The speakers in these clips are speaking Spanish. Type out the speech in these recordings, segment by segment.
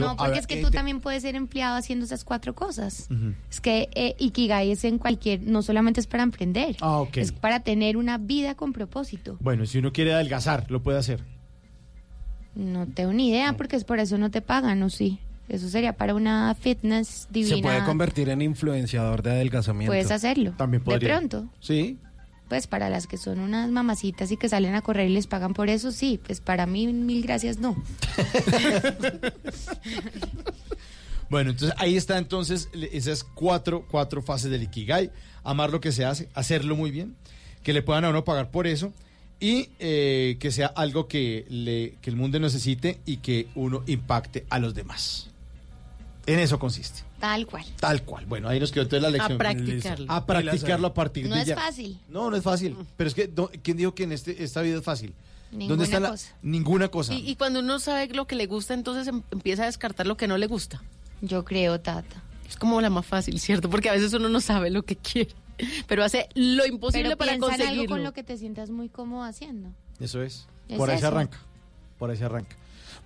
No, porque ver, es que eh, tú te- también puedes ser empleado haciendo esas cuatro cosas. Es que eh, Ikigai es en cualquier, no solamente es para emprender, Ah, ok. es para tener una vida con propósito. Bueno, si uno quiere adelgazar, lo puede hacer. No tengo ni idea porque es por eso no te pagan, ¿o sí? Eso sería para una fitness divina. Se puede convertir en influenciador de adelgazamiento. Puedes hacerlo. También podría. De pronto. Sí. Pues para las que son unas mamacitas y que salen a correr y les pagan por eso, sí. Pues para mí, mil gracias, no. Bueno, entonces ahí está entonces esas cuatro, cuatro fases del Ikigai. Amar lo que se hace, hacerlo muy bien, que le puedan a uno pagar por eso y eh, que sea algo que, le, que el mundo necesite y que uno impacte a los demás. En eso consiste. Tal cual. Tal cual. Bueno, ahí nos quedó entonces la lección. A practicarlo. A practicarlo a partir No de es ya. fácil. No, no es fácil. Pero es que, ¿quién dijo que en este, esta vida es fácil? Ninguna está la- cosa. Ninguna cosa. Y, y cuando uno sabe lo que le gusta, entonces em- empieza a descartar lo que no le gusta. Yo creo, Tata. Es como la más fácil, ¿cierto? Porque a veces uno no sabe lo que quiere, pero hace lo imposible Pero para en algo conseguirlo. con lo que te sientas muy cómodo haciendo. Eso es. Es Por ahí se arranca. Por ahí se arranca.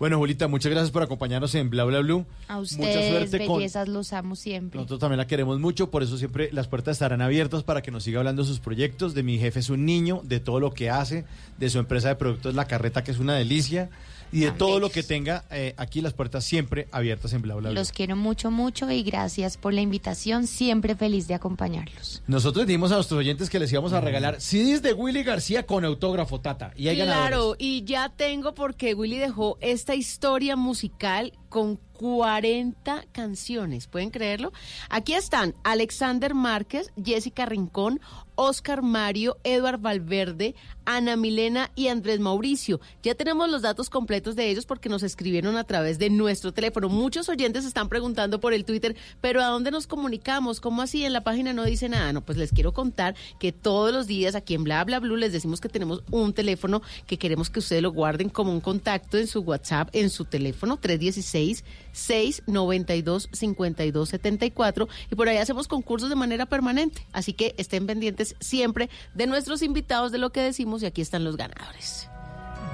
Bueno, Julita, muchas gracias por acompañarnos en Bla Bla Blue. A Mucha ustedes, suerte con. bellezas, los amo siempre. Nosotros también la queremos mucho, por eso siempre las puertas estarán abiertas para que nos siga hablando de sus proyectos. De mi jefe es un niño, de todo lo que hace, de su empresa de productos La Carreta, que es una delicia, y de todo lo que tenga eh, aquí las puertas siempre abiertas en Bla Bla Blue. Los quiero mucho, mucho y gracias por la invitación. Siempre feliz de acompañarlos. Nosotros dimos a nuestros oyentes que les íbamos a regalar CDs de Willy García con autógrafo, Tata. Y hay Claro, ganadores. y ya tengo porque Willy dejó esta historia musical con 40 canciones, ¿pueden creerlo? Aquí están Alexander Márquez, Jessica Rincón, Oscar Mario, Eduard Valverde, Ana Milena y Andrés Mauricio. Ya tenemos los datos completos de ellos porque nos escribieron a través de nuestro teléfono. Muchos oyentes están preguntando por el Twitter, pero ¿a dónde nos comunicamos? ¿Cómo así? En la página no dice nada. No, pues les quiero contar que todos los días aquí en Bla Bla Blue les decimos que tenemos un teléfono que queremos que ustedes lo guarden como un contacto en su WhatsApp, en su teléfono 316 692 5274 y por ahí hacemos concursos de manera permanente. Así que estén pendientes siempre de nuestros invitados de lo que decimos y aquí están los ganadores.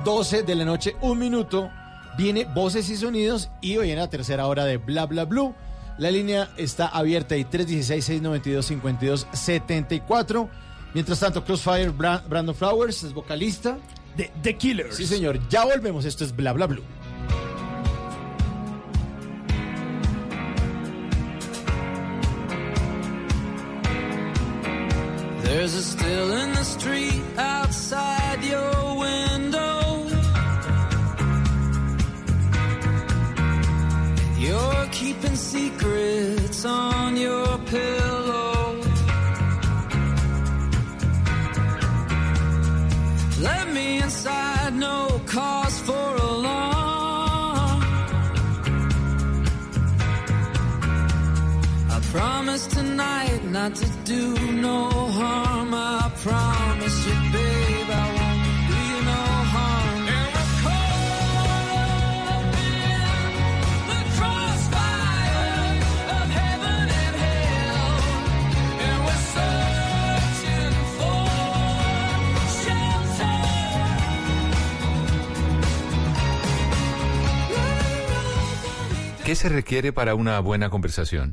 12 de la noche, un minuto. Viene Voces y Sonidos y hoy en la tercera hora de Bla Bla Blue. La línea está abierta y 316-692-5274. Mientras tanto, Crossfire Bra- Brandon Flowers es vocalista. The, The Killers. Sí, señor. Ya volvemos. Esto es Bla Bla Blue. There's a still in the street outside your window. You're keeping secrets on your pillow. Let me inside, no cause for alarm. Promise tonight not to do no harm. I promise you, babe, I won't do you no harm. And we're caught in the crossfire of heaven and hell. And we're searching for shelter. ¿Qué se requiere para una buena conversación?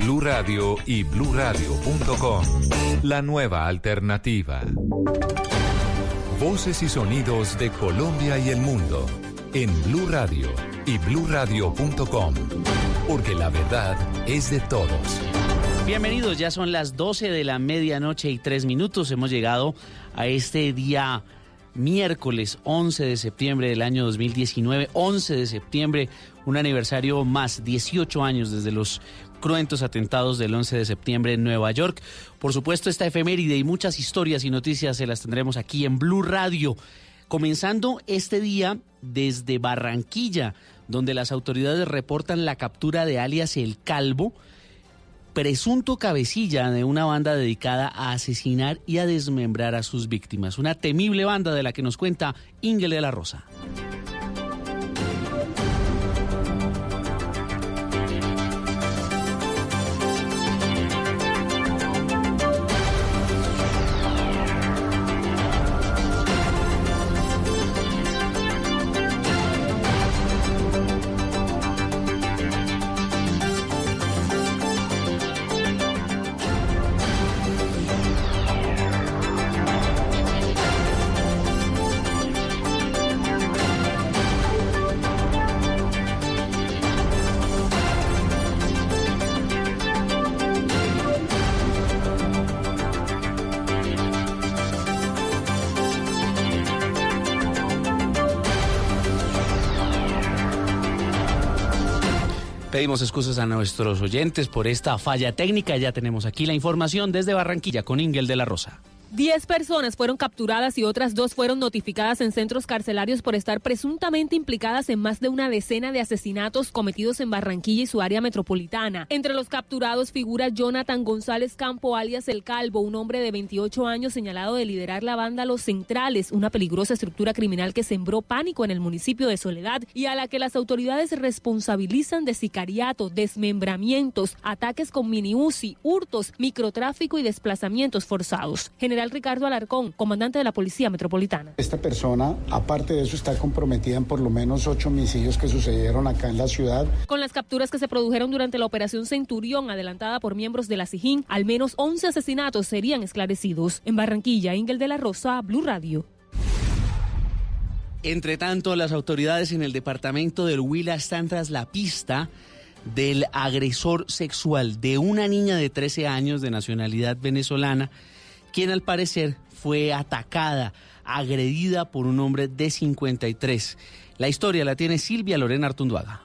Blue Radio y bluradio.com. La nueva alternativa. Voces y sonidos de Colombia y el mundo en Blue Radio y bluradio.com, porque la verdad es de todos. Bienvenidos, ya son las 12 de la medianoche y 3 minutos. Hemos llegado a este día miércoles 11 de septiembre del año 2019, 11 de septiembre, un aniversario más, 18 años desde los cruentos atentados del 11 de septiembre en Nueva York. Por supuesto, esta efeméride y muchas historias y noticias se las tendremos aquí en Blue Radio. Comenzando este día desde Barranquilla, donde las autoridades reportan la captura de alias El Calvo, presunto cabecilla de una banda dedicada a asesinar y a desmembrar a sus víctimas. Una temible banda de la que nos cuenta Ingel de la Rosa. Pedimos excusas a nuestros oyentes por esta falla técnica. Ya tenemos aquí la información desde Barranquilla con Ingel de la Rosa. Diez personas fueron capturadas y otras dos fueron notificadas en centros carcelarios por estar presuntamente implicadas en más de una decena de asesinatos cometidos en Barranquilla y su área metropolitana. Entre los capturados figura Jonathan González Campo, alias El Calvo, un hombre de 28 años señalado de liderar la banda Los Centrales, una peligrosa estructura criminal que sembró pánico en el municipio de Soledad y a la que las autoridades responsabilizan de sicariato, desmembramientos, ataques con mini UCI, hurtos, microtráfico y desplazamientos forzados. General Ricardo Alarcón, comandante de la Policía Metropolitana. Esta persona, aparte de eso, está comprometida en por lo menos ocho homicidios que sucedieron acá en la ciudad. Con las capturas que se produjeron durante la operación Centurión, adelantada por miembros de la SIJIN, al menos 11 asesinatos serían esclarecidos. En Barranquilla, Ingel de la Rosa, Blue Radio. Entre tanto, las autoridades en el departamento del Huila están tras la pista del agresor sexual de una niña de 13 años de nacionalidad venezolana, quien al parecer fue atacada, agredida por un hombre de 53. La historia la tiene Silvia Lorena Artunduaga.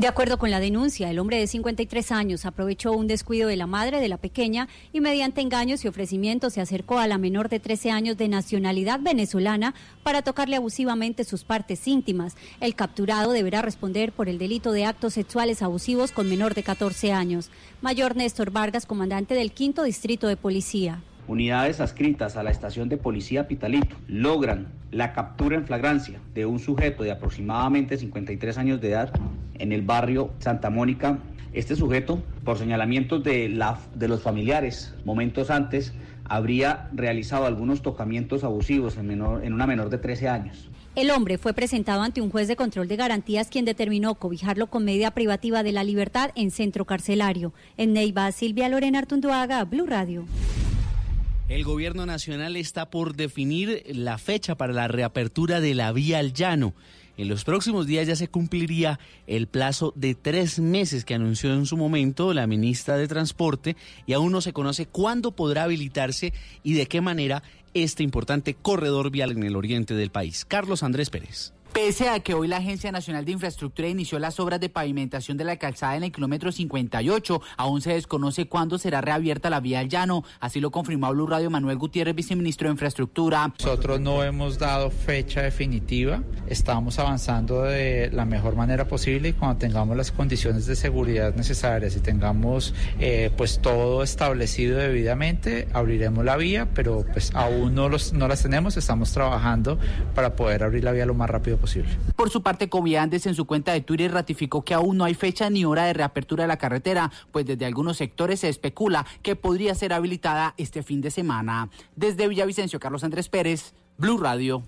De acuerdo con la denuncia, el hombre de 53 años aprovechó un descuido de la madre de la pequeña y mediante engaños y ofrecimientos se acercó a la menor de 13 años de nacionalidad venezolana para tocarle abusivamente sus partes íntimas. El capturado deberá responder por el delito de actos sexuales abusivos con menor de 14 años. Mayor Néstor Vargas, comandante del quinto distrito de policía. Unidades adscritas a la estación de policía Pitalito logran la captura en flagrancia de un sujeto de aproximadamente 53 años de edad en el barrio Santa Mónica. Este sujeto, por señalamientos de, los familiares momentos antes, habría realizado algunos tocamientos abusivos en una menor de 13 años. El hombre fue presentado ante un juez de control de garantías quien determinó cobijarlo con medida privativa de la libertad en centro carcelario. En Neiva, Silvia Lorena Artunduaga, Blue Radio. El gobierno nacional está por definir la fecha para la reapertura de la vía al llano. En los próximos días ya se cumpliría el plazo de tres meses que anunció en su momento la ministra de Transporte y aún no se conoce cuándo podrá habilitarse y de qué manera este importante corredor vial en el oriente del país. Carlos Andrés Pérez. Pese a que hoy la Agencia Nacional de Infraestructura inició las obras de pavimentación de la calzada en el kilómetro 58, aún se desconoce cuándo será reabierta la vía al llano. Así lo confirmó Blue Radio Manuel Gutiérrez, viceministro de Infraestructura. Nosotros no hemos dado fecha definitiva. Estamos avanzando de la mejor manera posible y cuando tengamos las condiciones de seguridad necesarias y tengamos eh, pues todo establecido debidamente, abriremos la vía, pero pues aún no, los, no las tenemos. Estamos trabajando para poder abrir la vía lo más rápido posible. Por su parte, Coviandes en su cuenta de Twitter ratificó que aún no hay fecha ni hora de reapertura de la carretera, pues desde algunos sectores se especula que podría ser habilitada este fin de semana. Desde Villavicencio, Carlos Andrés Pérez, Blue Radio.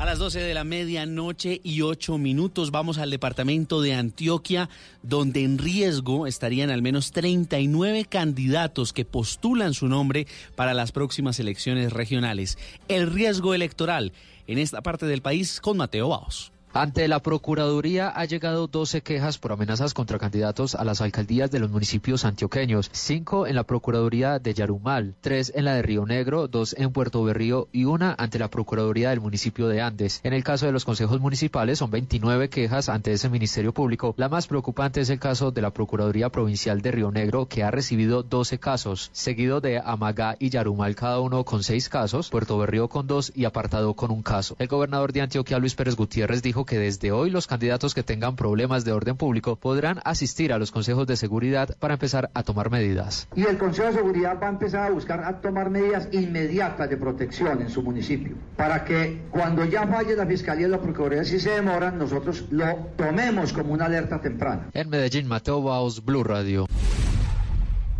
A las 12 de la medianoche y 8 minutos vamos al departamento de Antioquia, donde en riesgo estarían al menos 39 candidatos que postulan su nombre para las próximas elecciones regionales. El riesgo electoral en esta parte del país con Mateo Baos. Ante la Procuraduría ha llegado 12 quejas por amenazas contra candidatos a las alcaldías de los municipios antioqueños, 5 en la Procuraduría de Yarumal, 3 en la de Río Negro, 2 en Puerto Berrío y una ante la Procuraduría del municipio de Andes. En el caso de los consejos municipales son 29 quejas ante ese Ministerio Público. La más preocupante es el caso de la Procuraduría Provincial de Río Negro que ha recibido 12 casos, seguido de Amagá y Yarumal cada uno con 6 casos, Puerto Berrío con 2 y Apartado con un caso. El gobernador de Antioquia Luis Pérez Gutiérrez dijo dijo que desde hoy los candidatos que tengan problemas de orden público podrán asistir a los consejos de seguridad para empezar a tomar medidas. Y el Consejo de Seguridad va a empezar a buscar a tomar medidas inmediatas de protección en su municipio, para que cuando ya falle la Fiscalía y la Procuraduría, si se demoran, nosotros lo tomemos como una alerta temprana. En Medellín, Mateo Baos, Blue Radio.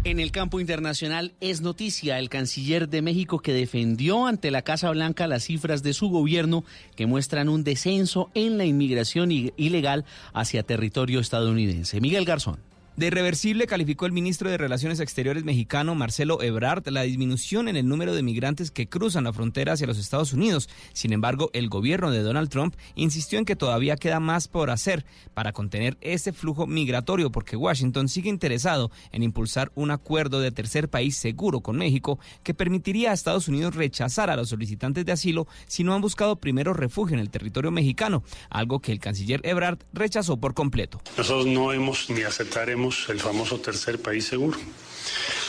En el campo internacional es noticia el canciller de México que defendió ante la Casa Blanca las cifras de su gobierno que muestran un descenso en la inmigración ilegal hacia territorio estadounidense. Miguel Garzón. De irreversible calificó el ministro de Relaciones Exteriores mexicano Marcelo Ebrard la disminución en el número de migrantes que cruzan la frontera hacia los Estados Unidos. Sin embargo, el gobierno de Donald Trump insistió en que todavía queda más por hacer para contener ese flujo migratorio porque Washington sigue interesado en impulsar un acuerdo de tercer país seguro con México que permitiría a Estados Unidos rechazar a los solicitantes de asilo si no han buscado primero refugio en el territorio mexicano, algo que el canciller Ebrard rechazó por completo. Nosotros no hemos ni aceptaremos el famoso tercer país seguro.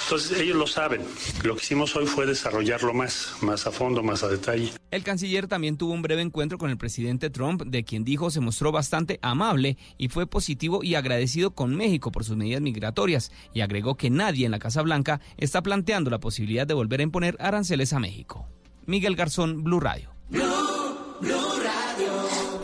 Entonces ellos lo saben. Lo que hicimos hoy fue desarrollarlo más, más a fondo, más a detalle. El canciller también tuvo un breve encuentro con el presidente Trump, de quien dijo se mostró bastante amable y fue positivo y agradecido con México por sus medidas migratorias, y agregó que nadie en la Casa Blanca está planteando la posibilidad de volver a imponer aranceles a México. Miguel Garzón, Blue Radio.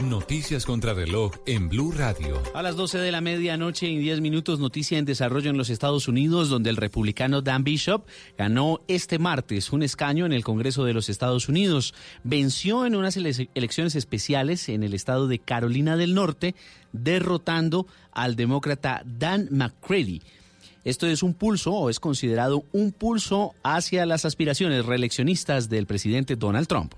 Noticias contra reloj en Blue Radio. A las 12 de la medianoche y 10 minutos, noticia en desarrollo en los Estados Unidos, donde el republicano Dan Bishop ganó este martes un escaño en el Congreso de los Estados Unidos. Venció en unas ele- elecciones especiales en el estado de Carolina del Norte, derrotando al demócrata Dan McCready. Esto es un pulso o es considerado un pulso hacia las aspiraciones reeleccionistas del presidente Donald Trump.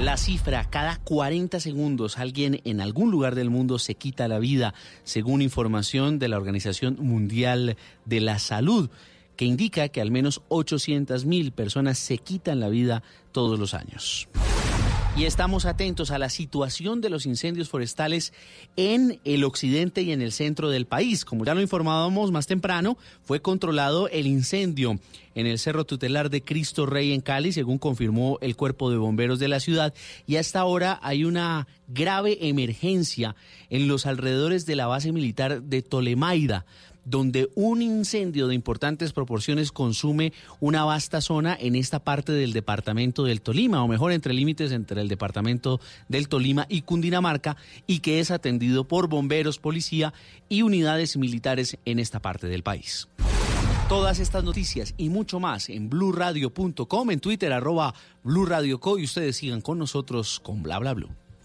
La cifra, cada 40 segundos alguien en algún lugar del mundo se quita la vida, según información de la Organización Mundial de la Salud, que indica que al menos 800 mil personas se quitan la vida todos los años. Y estamos atentos a la situación de los incendios forestales en el occidente y en el centro del país. Como ya lo informábamos más temprano, fue controlado el incendio en el Cerro Tutelar de Cristo Rey en Cali, según confirmó el cuerpo de bomberos de la ciudad. Y hasta ahora hay una grave emergencia en los alrededores de la base militar de Tolemaida donde un incendio de importantes proporciones consume una vasta zona en esta parte del departamento del Tolima, o mejor, entre límites entre el departamento del Tolima y Cundinamarca, y que es atendido por bomberos, policía y unidades militares en esta parte del país. Todas estas noticias y mucho más en blurradio.com, en Twitter, arroba blurradioco, y ustedes sigan con nosotros con bla bla blue.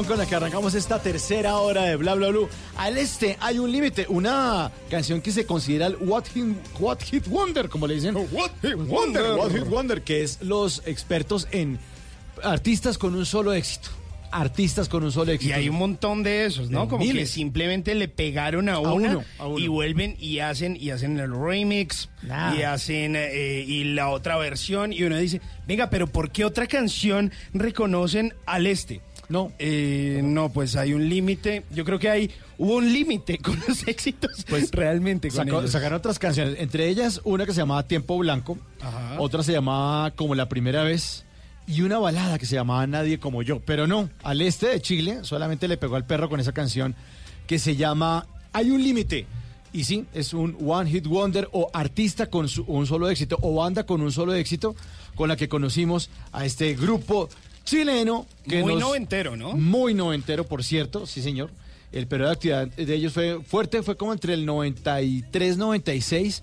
canción con la que arrancamos esta tercera hora de Bla Bla Blue. Al este hay un límite, una canción que se considera el What Hit, What Hit Wonder, como le dicen. What Hit Wonder, What Hit Wonder, que es los expertos en artistas con un solo éxito. Artistas con un solo éxito. Y hay un montón de esos, ¿no? De Como que simplemente le pegaron a, A una uno, a uno. y vuelven y hacen y hacen el remix Nah. y hacen eh, y la otra versión y uno dice, venga, pero ¿por qué otra canción reconocen al este? No, no, pues hay un límite. Yo creo que hay hubo un límite con los éxitos, pues realmente con Sacó- ellos. sacaron otras canciones, entre ellas una que se llamaba Tiempo Blanco, Ajá. otra se llamaba Como la primera vez y una balada que se llamaba Nadie como yo. Pero no, al este de Chile solamente le pegó al perro con esa canción que se llama Hay un límite. Y sí, es un One Hit Wonder o artista con su- un solo éxito o banda con un solo éxito con la que conocimos a este grupo chileno. Que Muy nos- noventero, ¿no? Muy noventero, por cierto, sí señor. El periodo de actividad de ellos fue fuerte, fue como entre el 93, 96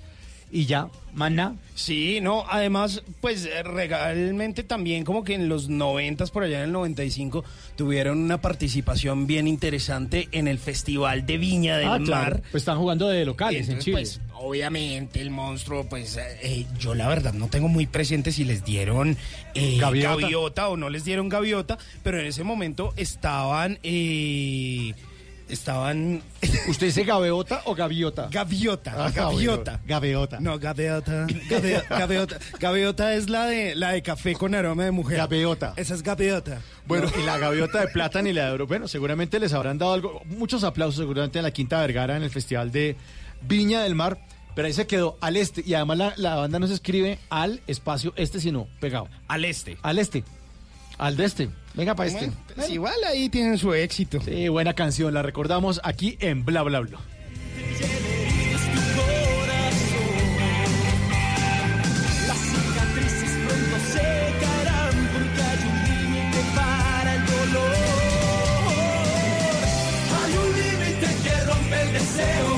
y ya, maná. Sí, no, además, pues eh, realmente también como que en los noventas, por allá en el 95, tuvieron una participación bien interesante en el Festival de Viña del Ah, claro. Mar. Pues están jugando de locales en Entonces, Chile. pues, obviamente el monstruo, pues eh, eh, yo la verdad no tengo muy presente si les dieron eh, Gaviota. gaviota. o no les dieron gaviota, pero en ese momento estaban... eh, estaban... ¿Usted dice gaviota o gaviota? Gaviota, Ah, gaviota. Gaviota. No, gaviota, gaviota, gaviota. Gaviota es la de la de café con aroma de mujer. Gaviota. Esa es gaviota. Bueno, y la gaviota de plata y la de oro. Bueno, seguramente les habrán dado algo, muchos aplausos seguramente en la Quinta Vergara en el Festival de Viña del Mar. Pero ahí se quedó al este. Y además la, la banda no se escribe al espacio este, sino pegado. Al este. Al este. Al de este. Venga para este. Bueno, pues igual ahí tienen su éxito. Sí, buena canción. La recordamos aquí en Bla Bla Bla. Las cicatrices pronto se caerán porque hay un límite para el dolor. Hay un límite que rompe el deseo,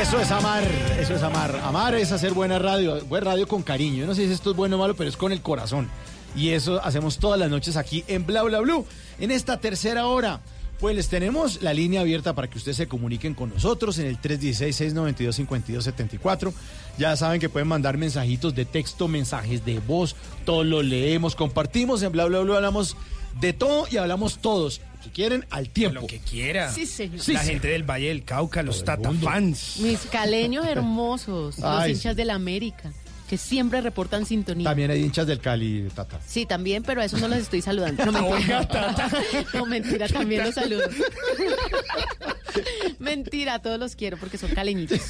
Eso es amar, eso es amar. Amar es hacer buena radio, buena radio con cariño. Yo no sé si esto es bueno o malo, pero es con el corazón. Y eso hacemos todas las noches aquí en Bla Bla Blue. En esta tercera hora, pues les tenemos la línea abierta para que ustedes se comuniquen con nosotros en el 316-692-5274. Ya saben que pueden mandar mensajitos de texto, mensajes de voz, todos los leemos, compartimos en Bla Bla Blue, hablamos de todo y hablamos todos, si quieren, al tiempo. Lo que quiera. Sí, señor. la gente del Valle del Cauca, los Tata fans. Mis caleños hermosos, los Ay, hinchas del América, que siempre reportan sintonía. También hay hinchas del Cali, Tata. Sí, también, pero a esos no los estoy saludando. No, mentira. No, mentira, también los saludo. Mentira, a todos los quiero porque son caleñitos.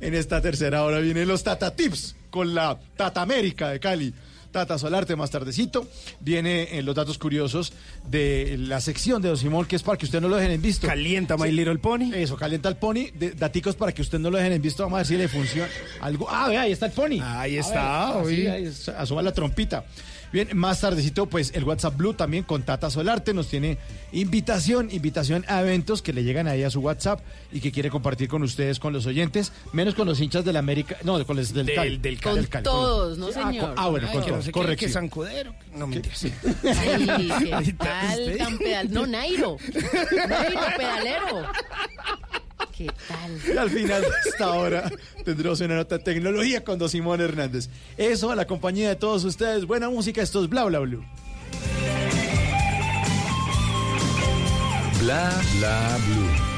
En esta tercera hora vienen los Tata Tips con la Tata América de Cali. Tata Solarte más tardecito. Viene en los datos curiosos de la sección de Don Simón, que es para que usted no lo dejen en visto. Calienta My Little Pony. Eso, calienta el pony. De, daticos para que usted no lo dejen en visto. Vamos a ver si le funciona algo. Ah, vea, ahí está el pony. Ahí A está, ver, así, ahí asoma la trompita. Bien, más tardecito, pues el WhatsApp Blue también con Tata Solarte nos tiene invitación, invitación a eventos que le llegan ahí a su WhatsApp y que quiere compartir con ustedes, con los oyentes, menos con los hinchas del América, no, con los del, Del- Cali. del Con Cali, todos, ¿no, Ah, señor? con- ah, bueno, con todos, correcto. que Sancudero. No, mentira, sí. ¿qué tal tan pedal? No, Nairo. Nairo, pedalero. ¿Qué tal? Y al final de esta hora tendremos una nota de tecnología con Don Simón Hernández. Eso a la compañía de todos ustedes. Buena música, esto es Bla Bla Blue. Bla bla blue.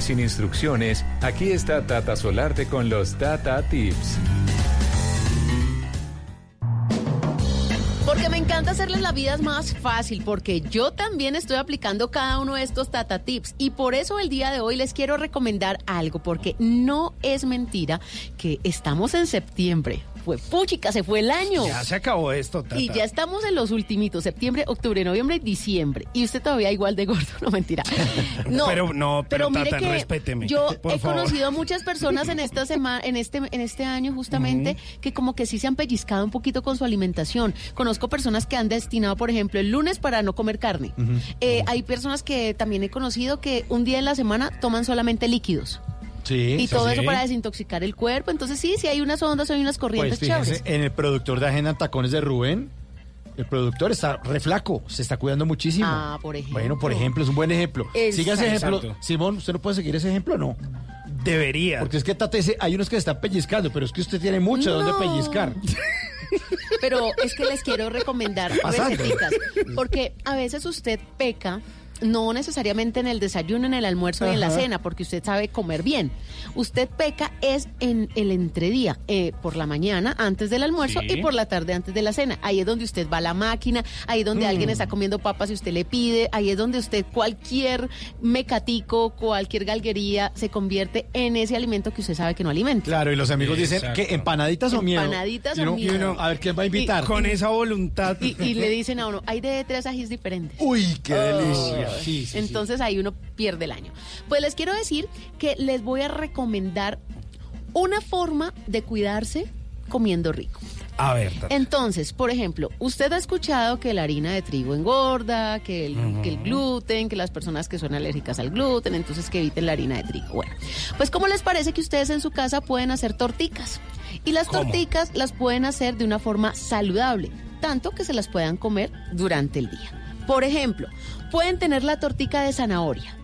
Sin instrucciones, aquí está Tata Solarte con los Tata Tips. Porque me encanta hacerles la vida más fácil, porque yo también estoy aplicando cada uno de estos Tata Tips. Y por eso el día de hoy les quiero recomendar algo, porque no es mentira que estamos en septiembre. Fue puchica, se fue el año. Ya se acabó esto, Tata. Y ya estamos en los ultimitos, septiembre, octubre, noviembre diciembre. Y usted todavía igual de gordo, no mentira. No, Pero no, pero, mire Tata, que respéteme. Yo por he favor. conocido a muchas personas en esta semana, en este, en este año justamente, que como que sí se han pellizcado un poquito con su alimentación. Conozco personas que han destinado, por ejemplo, el lunes para no comer carne. Eh, hay personas que también he conocido que un día en la semana toman solamente líquidos. Sí. y todo eso para desintoxicar el cuerpo. Entonces sí, sí hay unas ondas, hay unas corrientes Pues fíjese, chéveres. en el productor de Agenda en Tacones de Rubén, el productor está re flaco, se está cuidando muchísimo. Ah, por ejemplo. Bueno, por ejemplo, es un buen ejemplo. Siga ese Exacto. ejemplo. Simón, ¿usted no puede seguir ese ejemplo no? Debería. Porque es que Tate dice, hay unos que se están pellizcando, pero es que usted tiene mucho No. donde pellizcar. Pero es que les quiero recomendar receticas. Porque a veces usted peca. No necesariamente en el desayuno, en el almuerzo y en la cena, porque usted sabe comer bien. Usted peca es en el entredía, eh, por la mañana antes del almuerzo Sí. y por la tarde antes de la cena. Ahí es donde usted va a la máquina, ahí es donde Mm. alguien está comiendo papas y usted le pide, ahí es donde usted cualquier mecatico, cualquier galguería se convierte en ese alimento que usted sabe que no alimenta. Claro, y los amigos dicen que empanaditas o miedo. Empanaditas o miedo. uno, a ver quién va a invitar. Con esa voluntad. Y, y le dicen a uno, hay de tres ajís diferentes. Uy, qué delicia. Sí, sí, sí. Entonces ahí uno pierde el año. Pues les quiero decir que les voy a recomendar una forma de cuidarse comiendo rico. A ver, Tata. Entonces, por ejemplo, usted ha escuchado que la harina de trigo engorda, que el, que el gluten, que las personas que son alérgicas al gluten, entonces que eviten la harina de trigo. Bueno, pues ¿cómo les parece que ustedes en su casa pueden hacer torticas? Y las ¿Cómo? torticas las pueden hacer de una forma saludable, tanto que se las puedan comer durante el día. Por ejemplo, pueden tener la tortica de zanahoria.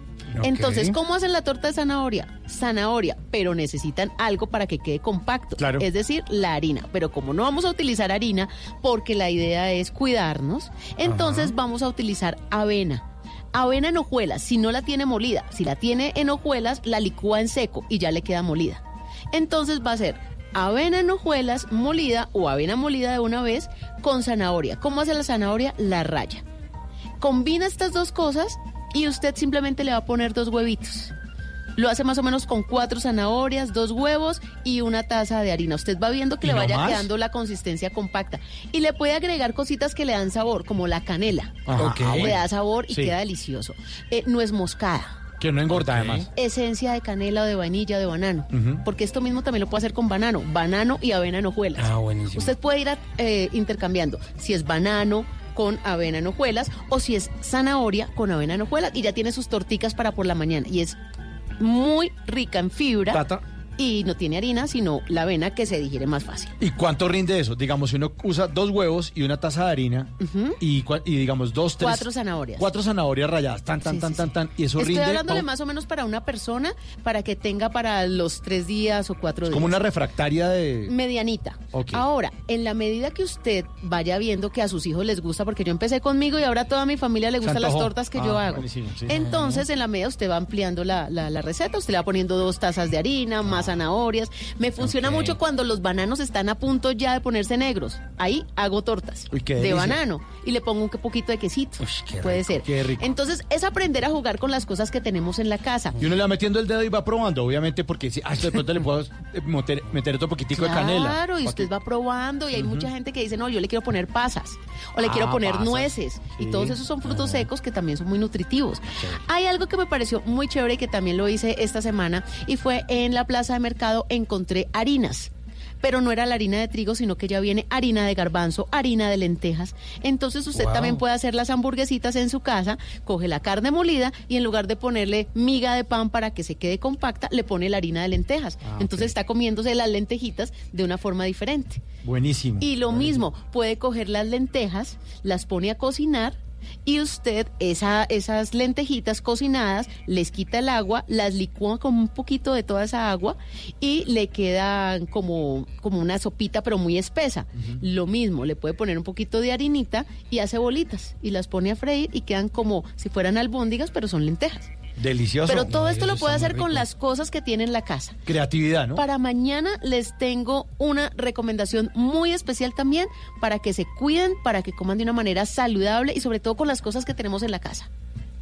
Entonces, ¿cómo hacen la torta de zanahoria? Zanahoria, pero necesitan algo para que quede compacto. Claro. Es decir, la harina. Pero como no vamos a utilizar harina, porque la idea es cuidarnos, entonces vamos a utilizar avena. Avena en hojuelas, si no la tiene molida. Si la tiene en hojuelas, la licúa en seco y ya le queda molida. Entonces va a ser avena en hojuelas molida o avena molida de una vez con zanahoria. ¿Cómo hace la zanahoria? La raya. Combina estas dos cosas y usted simplemente le va a poner dos huevitos. Lo hace más o menos con cuatro zanahorias, dos huevos y una taza de harina. Usted va viendo que ¿Y le vaya más? quedando la consistencia compacta. Y le puede agregar cositas que le dan sabor, como la canela. Ajá, Ok. Le da sabor y Sí. queda delicioso. Eh, nuez moscada Que no engorda, además. esencia de canela o de vainilla o de banano. Porque esto mismo también lo puede hacer con banano. Banano y avena en hojuelas. Ah, buenísimo. Usted puede ir a- eh, intercambiando si es banano con avena en hojuelas o si es zanahoria con avena en hojuelas y ya tiene sus torticas para por la mañana. Y es muy rica en fibra. Y no tiene harina, sino la avena que se digiere más fácil. ¿Y cuánto rinde eso? Digamos, si uno usa dos huevos y una taza de harina y, digamos dos, tres... Cuatro zanahorias. Cuatro zanahorias rayadas, tan, tan, tan, tan, tan, y eso Estoy rinde hablándole pa- más o menos para una persona para que tenga para los tres días o cuatro días. como una refractaria de... medianita. Ok. Ahora, en la medida que usted vaya viendo que a sus hijos les gusta, porque yo empecé conmigo y ahora a toda mi familia le gustan las tortas que Ah, yo hago. buenísimo, sí. Entonces, en la medida usted va ampliando la, la- la receta, usted le va poniendo dos tazas de harina, más zanahorias. Me funciona Ok. mucho cuando los bananos están a punto ya de ponerse negros. Ahí hago tortas Uy, de banano y le pongo un poquito de quesito. qué Puede rico, ser. qué rico. Entonces, es aprender a jugar con las cosas que tenemos en la casa. Y uno le va metiendo el dedo y va probando, obviamente, porque si, ah, de pronto le puedo eh, meter, meter otro poquitico de canela. Claro, y usted que- va probando y hay mucha gente que dice, no, yo le quiero poner pasas o le Ah, quiero poner pasas. nueces. Y Sí. todos esos son frutos secos que también son muy nutritivos. Hay algo que me pareció muy chévere y que también lo hice esta semana y fue en la plaza de mercado encontré harinas. Pero no era la harina de trigo, sino que ya viene harina de garbanzo, harina de lentejas. Entonces usted Wow. también puede hacer las hamburguesitas en su casa, coge la carne molida y en lugar de ponerle miga de pan para que se quede compacta, le pone la harina de lentejas. Ah, Entonces está comiéndose las lentejitas de una forma diferente. Buenísimo. Y lo mismo, puede coger las lentejas, las pone a cocinar y usted esa, esas lentejitas cocinadas les quita el agua, las licúa con un poquito de toda esa agua y le queda como, como una sopita pero muy espesa. Lo mismo, le puede poner un poquito de harinita y hace bolitas y las pone a freír y quedan como si fueran albóndigas pero son lentejas. Delicioso. Pero todo esto lo puede hacer con las cosas que tiene en la casa. Creatividad, ¿no? Para mañana les tengo una recomendación muy especial también para que se cuiden, para que coman de una manera saludable y sobre todo con las cosas que tenemos en la casa.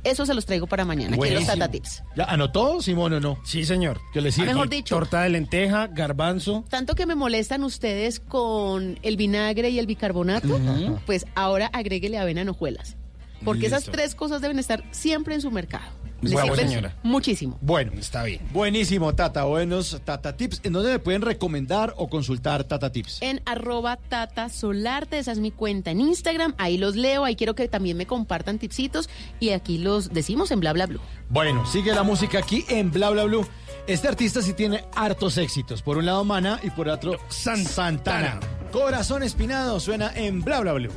Eso se los traigo para mañana. Aquí en los. Tata Tips. ¿Ya anotó, Simón, o no? Sí, señor. Que le sirve. Mejor dicho. Torta de lenteja, garbanzo. Tanto que me molestan ustedes con el vinagre y el bicarbonato, pues ahora agréguele avena en hojuelas. Porque esas tres cosas deben estar siempre en su mercado. Bueno, señora. muchísimo. Bueno, está bien. Buenísimo, Tata. Buenos Tata Tips. ¿En dónde me pueden recomendar o consultar Tata Tips? en arroba tata solarte, esa es mi cuenta en Instagram, ahí los leo, ahí quiero que también me compartan tipsitos y aquí los decimos en bla bla bla. Bueno, sigue la música aquí en Bla Bla Blue. Este artista sí tiene hartos éxitos. Por un lado Mana y por otro Santana. Corazón Espinado suena en Bla Bla Blue.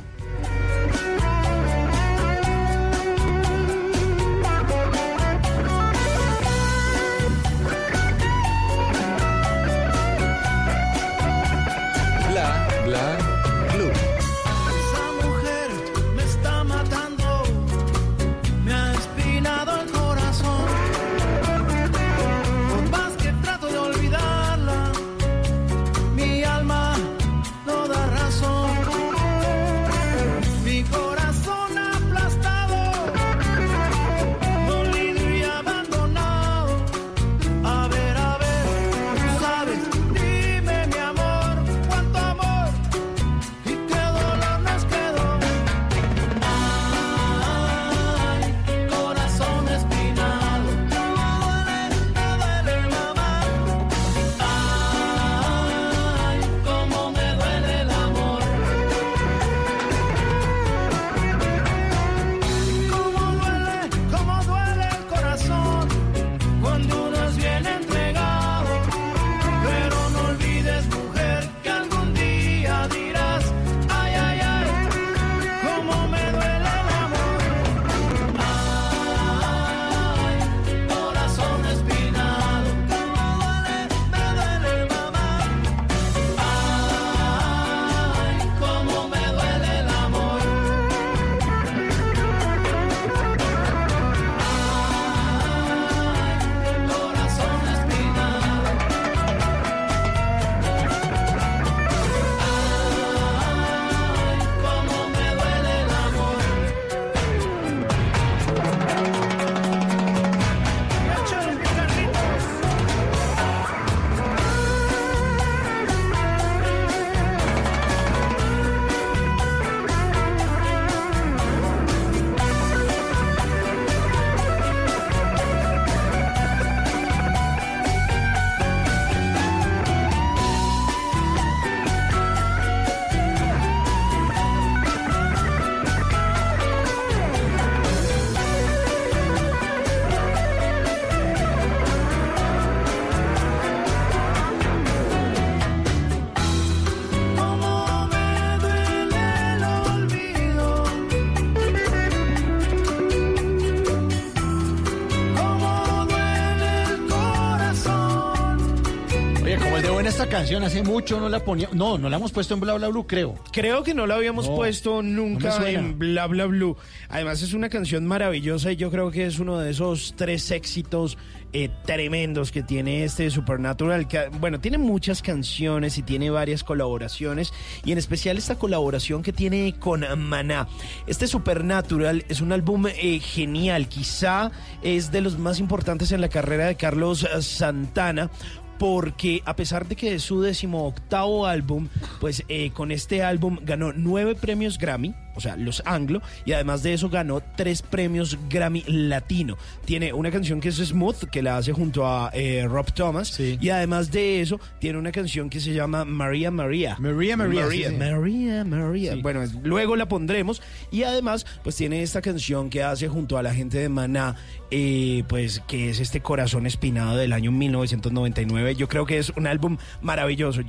Canción hace mucho, no la ponía. No, no la hemos puesto en Bla Bla Blue, creo. Creo que no la habíamos No, puesto no nunca suena. en Bla Bla Blue. Además es una canción maravillosa y yo creo que es uno de esos tres éxitos eh, tremendos que tiene este Supernatural. Que, bueno, tiene muchas canciones y tiene varias colaboraciones y en especial esta colaboración que tiene con Maná. Este Supernatural es un álbum eh, genial, quizá es de los más importantes en la carrera de Carlos eh, Santana porque a pesar de que es su decimoctavo álbum, pues eh, con este álbum ganó nueve premios Grammy, o sea, los anglo, y además de eso ganó tres premios Grammy latino. Tiene una canción que es Smooth, que la hace junto a eh, Rob Thomas, y además de eso tiene una canción que se llama María María. María María, sí, María, sí. María, María. Bueno, luego la pondremos. Y además, pues tiene esta canción que hace junto a la gente de Maná, eh, pues que es este Corazón Espinado del año 1999. Yo creo que es un álbum maravilloso.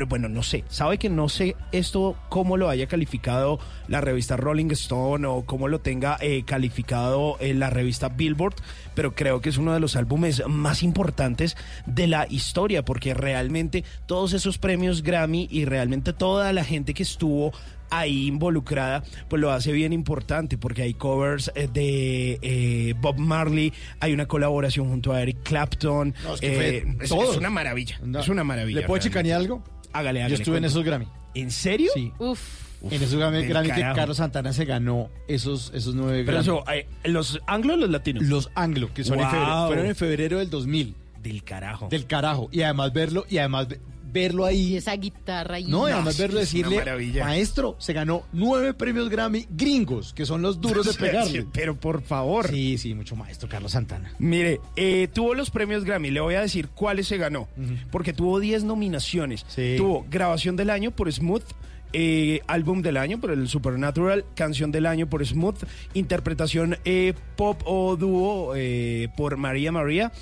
Yo- bueno, no sé, sabe que no sé esto cómo lo haya calificado la revista Rolling Stone o cómo lo tenga eh, calificado eh, la revista Billboard, pero creo que es uno de los álbumes más importantes de la historia porque realmente todos esos premios Grammy y realmente toda la gente que estuvo ahí involucrada, pues lo hace bien importante porque hay covers eh, de eh, Bob Marley, hay una colaboración junto a Eric Clapton, No, es que fue eh, es, todo. es una maravilla, es una maravilla. ¿Le puedo chicanear algo? Hágale, Yo hágale. estuve en esos Grammy. ¿En serio? Sí. Uf. en esos Grammy, Grammy que. Carlos Santana se ganó esos, esos nueve Pero Grammy. eso, eh, ¿los anglos o los latinos? Los anglo, que son en Wow. febrero, fueron en febrero del 2000. Del carajo. Del carajo. Y además verlo, y además verlo ahí. Y esa guitarra ahí. No, y además verlo es una decirle, maravilla. maestro, se ganó nueve premios Grammy gringos, que son los duros de pegarle. Pero por favor. Sí, sí, mucho maestro, Carlos Santana. Mire, eh, tuvo los premios Grammy, le voy a decir cuáles se ganó, porque tuvo 10 nominaciones. Sí. Tuvo grabación del año por Smooth, eh, álbum del año por el Supernatural, canción del año por Smooth, interpretación eh, pop o dúo eh, por María María,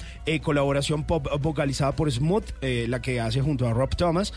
colaboración pop vocalizada por Smooth, la que hace junto a Rob Thomas,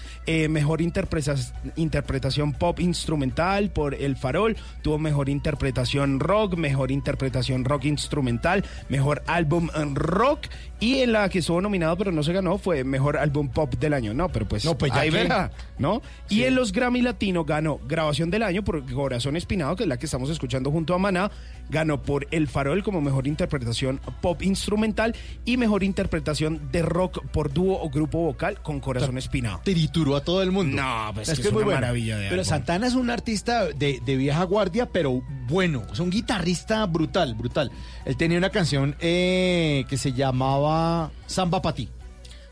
mejor interpreta- interpretación pop instrumental por El Farol, tuvo mejor interpretación rock, mejor interpretación rock instrumental, mejor álbum rock y en la que estuvo nominado pero no se ganó fue mejor álbum pop del año. No, pero pues, No, pues ya ahí verá, ¿no? Y en los Grammy Latino ganó grabación del año por Corazón Espinado, que es la que estamos escuchando junto a Maná, ganó por El Farol como mejor interpretación pop instrumental y mejor interpretación de rock por dúo o grupo vocal con Corazón Espinado. Trituró a todo el mundo. No, pues es que es muy una bueno. maravilla de Pero álbum. Santana es un artista de, de vieja guardia, pero bueno. Es un guitarrista brutal, brutal. Él tenía una canción eh, que se llamaba Samba Patí.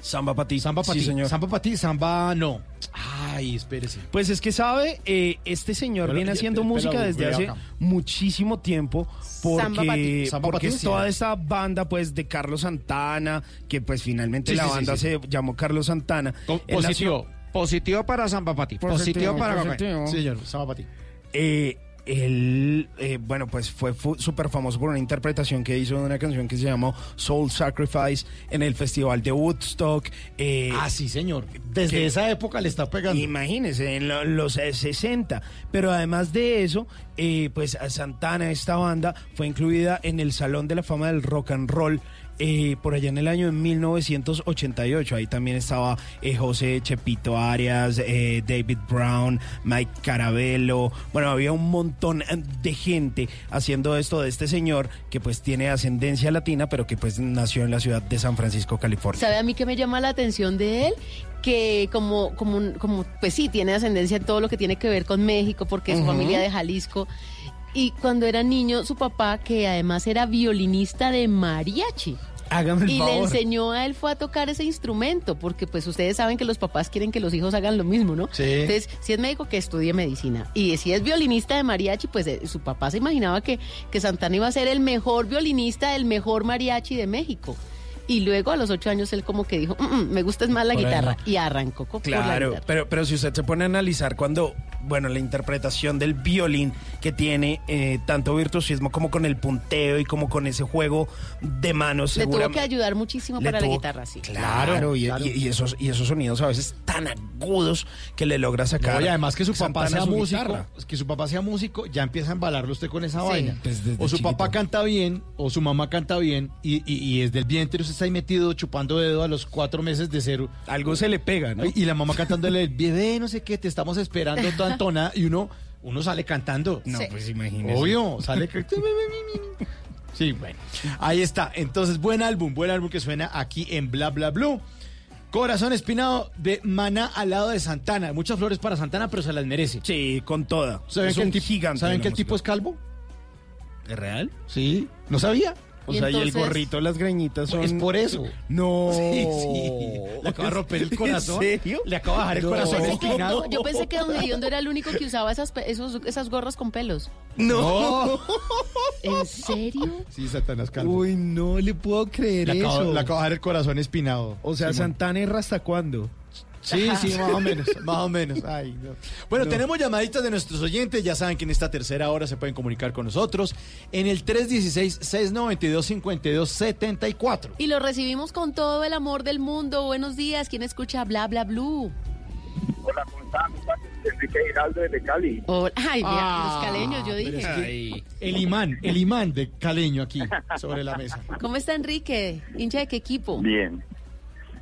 Samba Patí. Samba Patí. Sí, señor. Samba Patí, Samba no. Ay, espérese. Pues es que sabe, eh, este señor Pero, viene haciendo música desde hace acá. muchísimo tiempo Samba porque. Samba porque toda esta banda pues de Carlos Santana, que pues finalmente Sí, la sí, banda sí. se llamó Carlos Santana. Positivo. Positivo para Samba Pati. Positivo, para positivo. Sí, señor, Samba Patí. Eh, él, eh, bueno, pues fue fu- súper famoso por una interpretación que hizo de una canción que se llamó Soul Sacrifice en el Festival de Woodstock. eh, Ah, sí, señor. Desde que- esa época le está pegando. Imagínense, en lo- los eh, 60. Pero además de eso, eh, pues a Santana, esta banda, fue incluida en el Salón de la Fama del Rock and Roll. Eh, por allá en el año de 1988, ahí también estaba eh, José Chepito Arias, eh, David Brown, Mike Carabello, bueno, había un montón eh, de gente haciendo esto de este señor que pues tiene ascendencia latina, pero que pues nació en la ciudad de San Francisco, California. ¿Sabe a mí que me llama la atención de él? Que como, como, como, pues sí, tiene ascendencia en todo lo que tiene que ver con México, porque es familia de Jalisco. Y cuando era niño, su papá, que además era violinista de mariachi. Hágame el Y le enseñó a él fue a tocar ese instrumento, porque pues ustedes saben que los papás quieren que los hijos hagan lo mismo, ¿no? Sí. Entonces, si es médico, que estudie medicina. Y si es violinista de mariachi, pues eh, su papá se imaginaba que, que Santana iba a ser el mejor violinista del mejor mariachi de México. Y luego a los ocho años él como que dijo, "Mm, mm, me gusta es más la Por guitarra. no. Y arrancó co- por la Claro, guitarra. pero, pero si usted se pone a analizar cuando, bueno, la interpretación del violín que tiene eh, tanto virtuosismo como con el punteo y como con ese juego de manos, Le tuvo que ayudar muchísimo para la tuvo- guitarra, sí. Claro, y, claro. y- y esos, y esos sonidos a veces tan agudos que le logra sacar. No, y además que su papá sea su músico, guitarra. que su papá sea músico, ya empieza a embalarlo usted con esa Sí. vaina. Pues o su chiquito. papá canta bien, o su mamá canta bien, y, y, y desde el vientre usted está ahí metido chupando dedo a los cuatro meses de cero. Algo se le pega, ¿no? Y la mamá cantándole, bebé, no sé qué, te estamos esperando toda entonada. Y uno, uno sale cantando. No, pues imagínese. Obvio, sale. Sí, bueno. Ahí está. Entonces, buen álbum, buen álbum que suena aquí en Bla Bla Blue. Corazón espinado de Maná al lado de Santana. Muchas flores para Santana, pero se las merece. Sí, con toda. ¿Saben Es que el un tipo, gigante ¿saben que el tipo es calvo? ¿Es real? Sí. ¿No sabía? O ¿Y sea, y el gorrito, las greñitas son... Es por eso. No. Sí, sí. Le acaba de romper el corazón. ¿En serio? Le acaba de bajar el No. corazón pensé que- espinado. Yo pensé que Don Gediondo era el único que usaba esas, esos, esas gorras con pelos. No. ¿En serio? Sí, Santana es calvo. Uy, no le puedo creer Le acaba, eso. le acaba de bajar el corazón espinado. O sea. Santana es hasta cuándo? Sí, sí, más o menos, más o menos. Ay, no. Bueno, No. tenemos llamaditas de nuestros oyentes. Ya saben que en esta tercera hora se pueden comunicar con nosotros en el 316-692-5274. Y lo recibimos con todo el amor del mundo. Buenos días. ¿Quién escucha Bla Bla Blue? Hola, ¿cómo están? Enrique Giraldo desde Cali. Hola. Ay, mira, Ah, los caleños, yo dije. es que el imán, el imán de caleño aquí sobre la mesa. ¿Cómo está Enrique? ¿Hincha de qué equipo? Bien.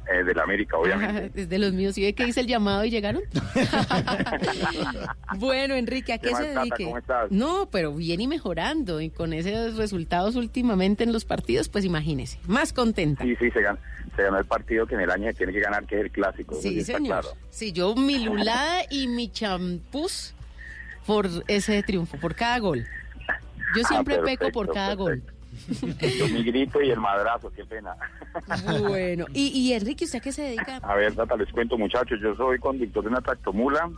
Eh, del América, obviamente. Desde los míos. ¿Y ve que hice el llamado y llegaron? bueno, Enrique, ¿a qué ¿Qué más, se Tata? dedique? ¿Cómo estás? No, pero bien y mejorando. Y con esos resultados últimamente en los partidos, pues imagínese. Más contenta. Sí, sí, se ganó, se ganó el partido que en el año tiene que ganar, que es el clásico. Sí, señor. claro. Sí, yo mi lulada y mi champús por ese triunfo, por cada gol. Yo Ah, siempre peco por cada gol. Yo mi grito y el madrazo, qué pena. Bueno, y, y Enrique, ¿usted qué se dedica? A ver, Tata, les cuento, muchachos. Yo soy conductor de una tractomula.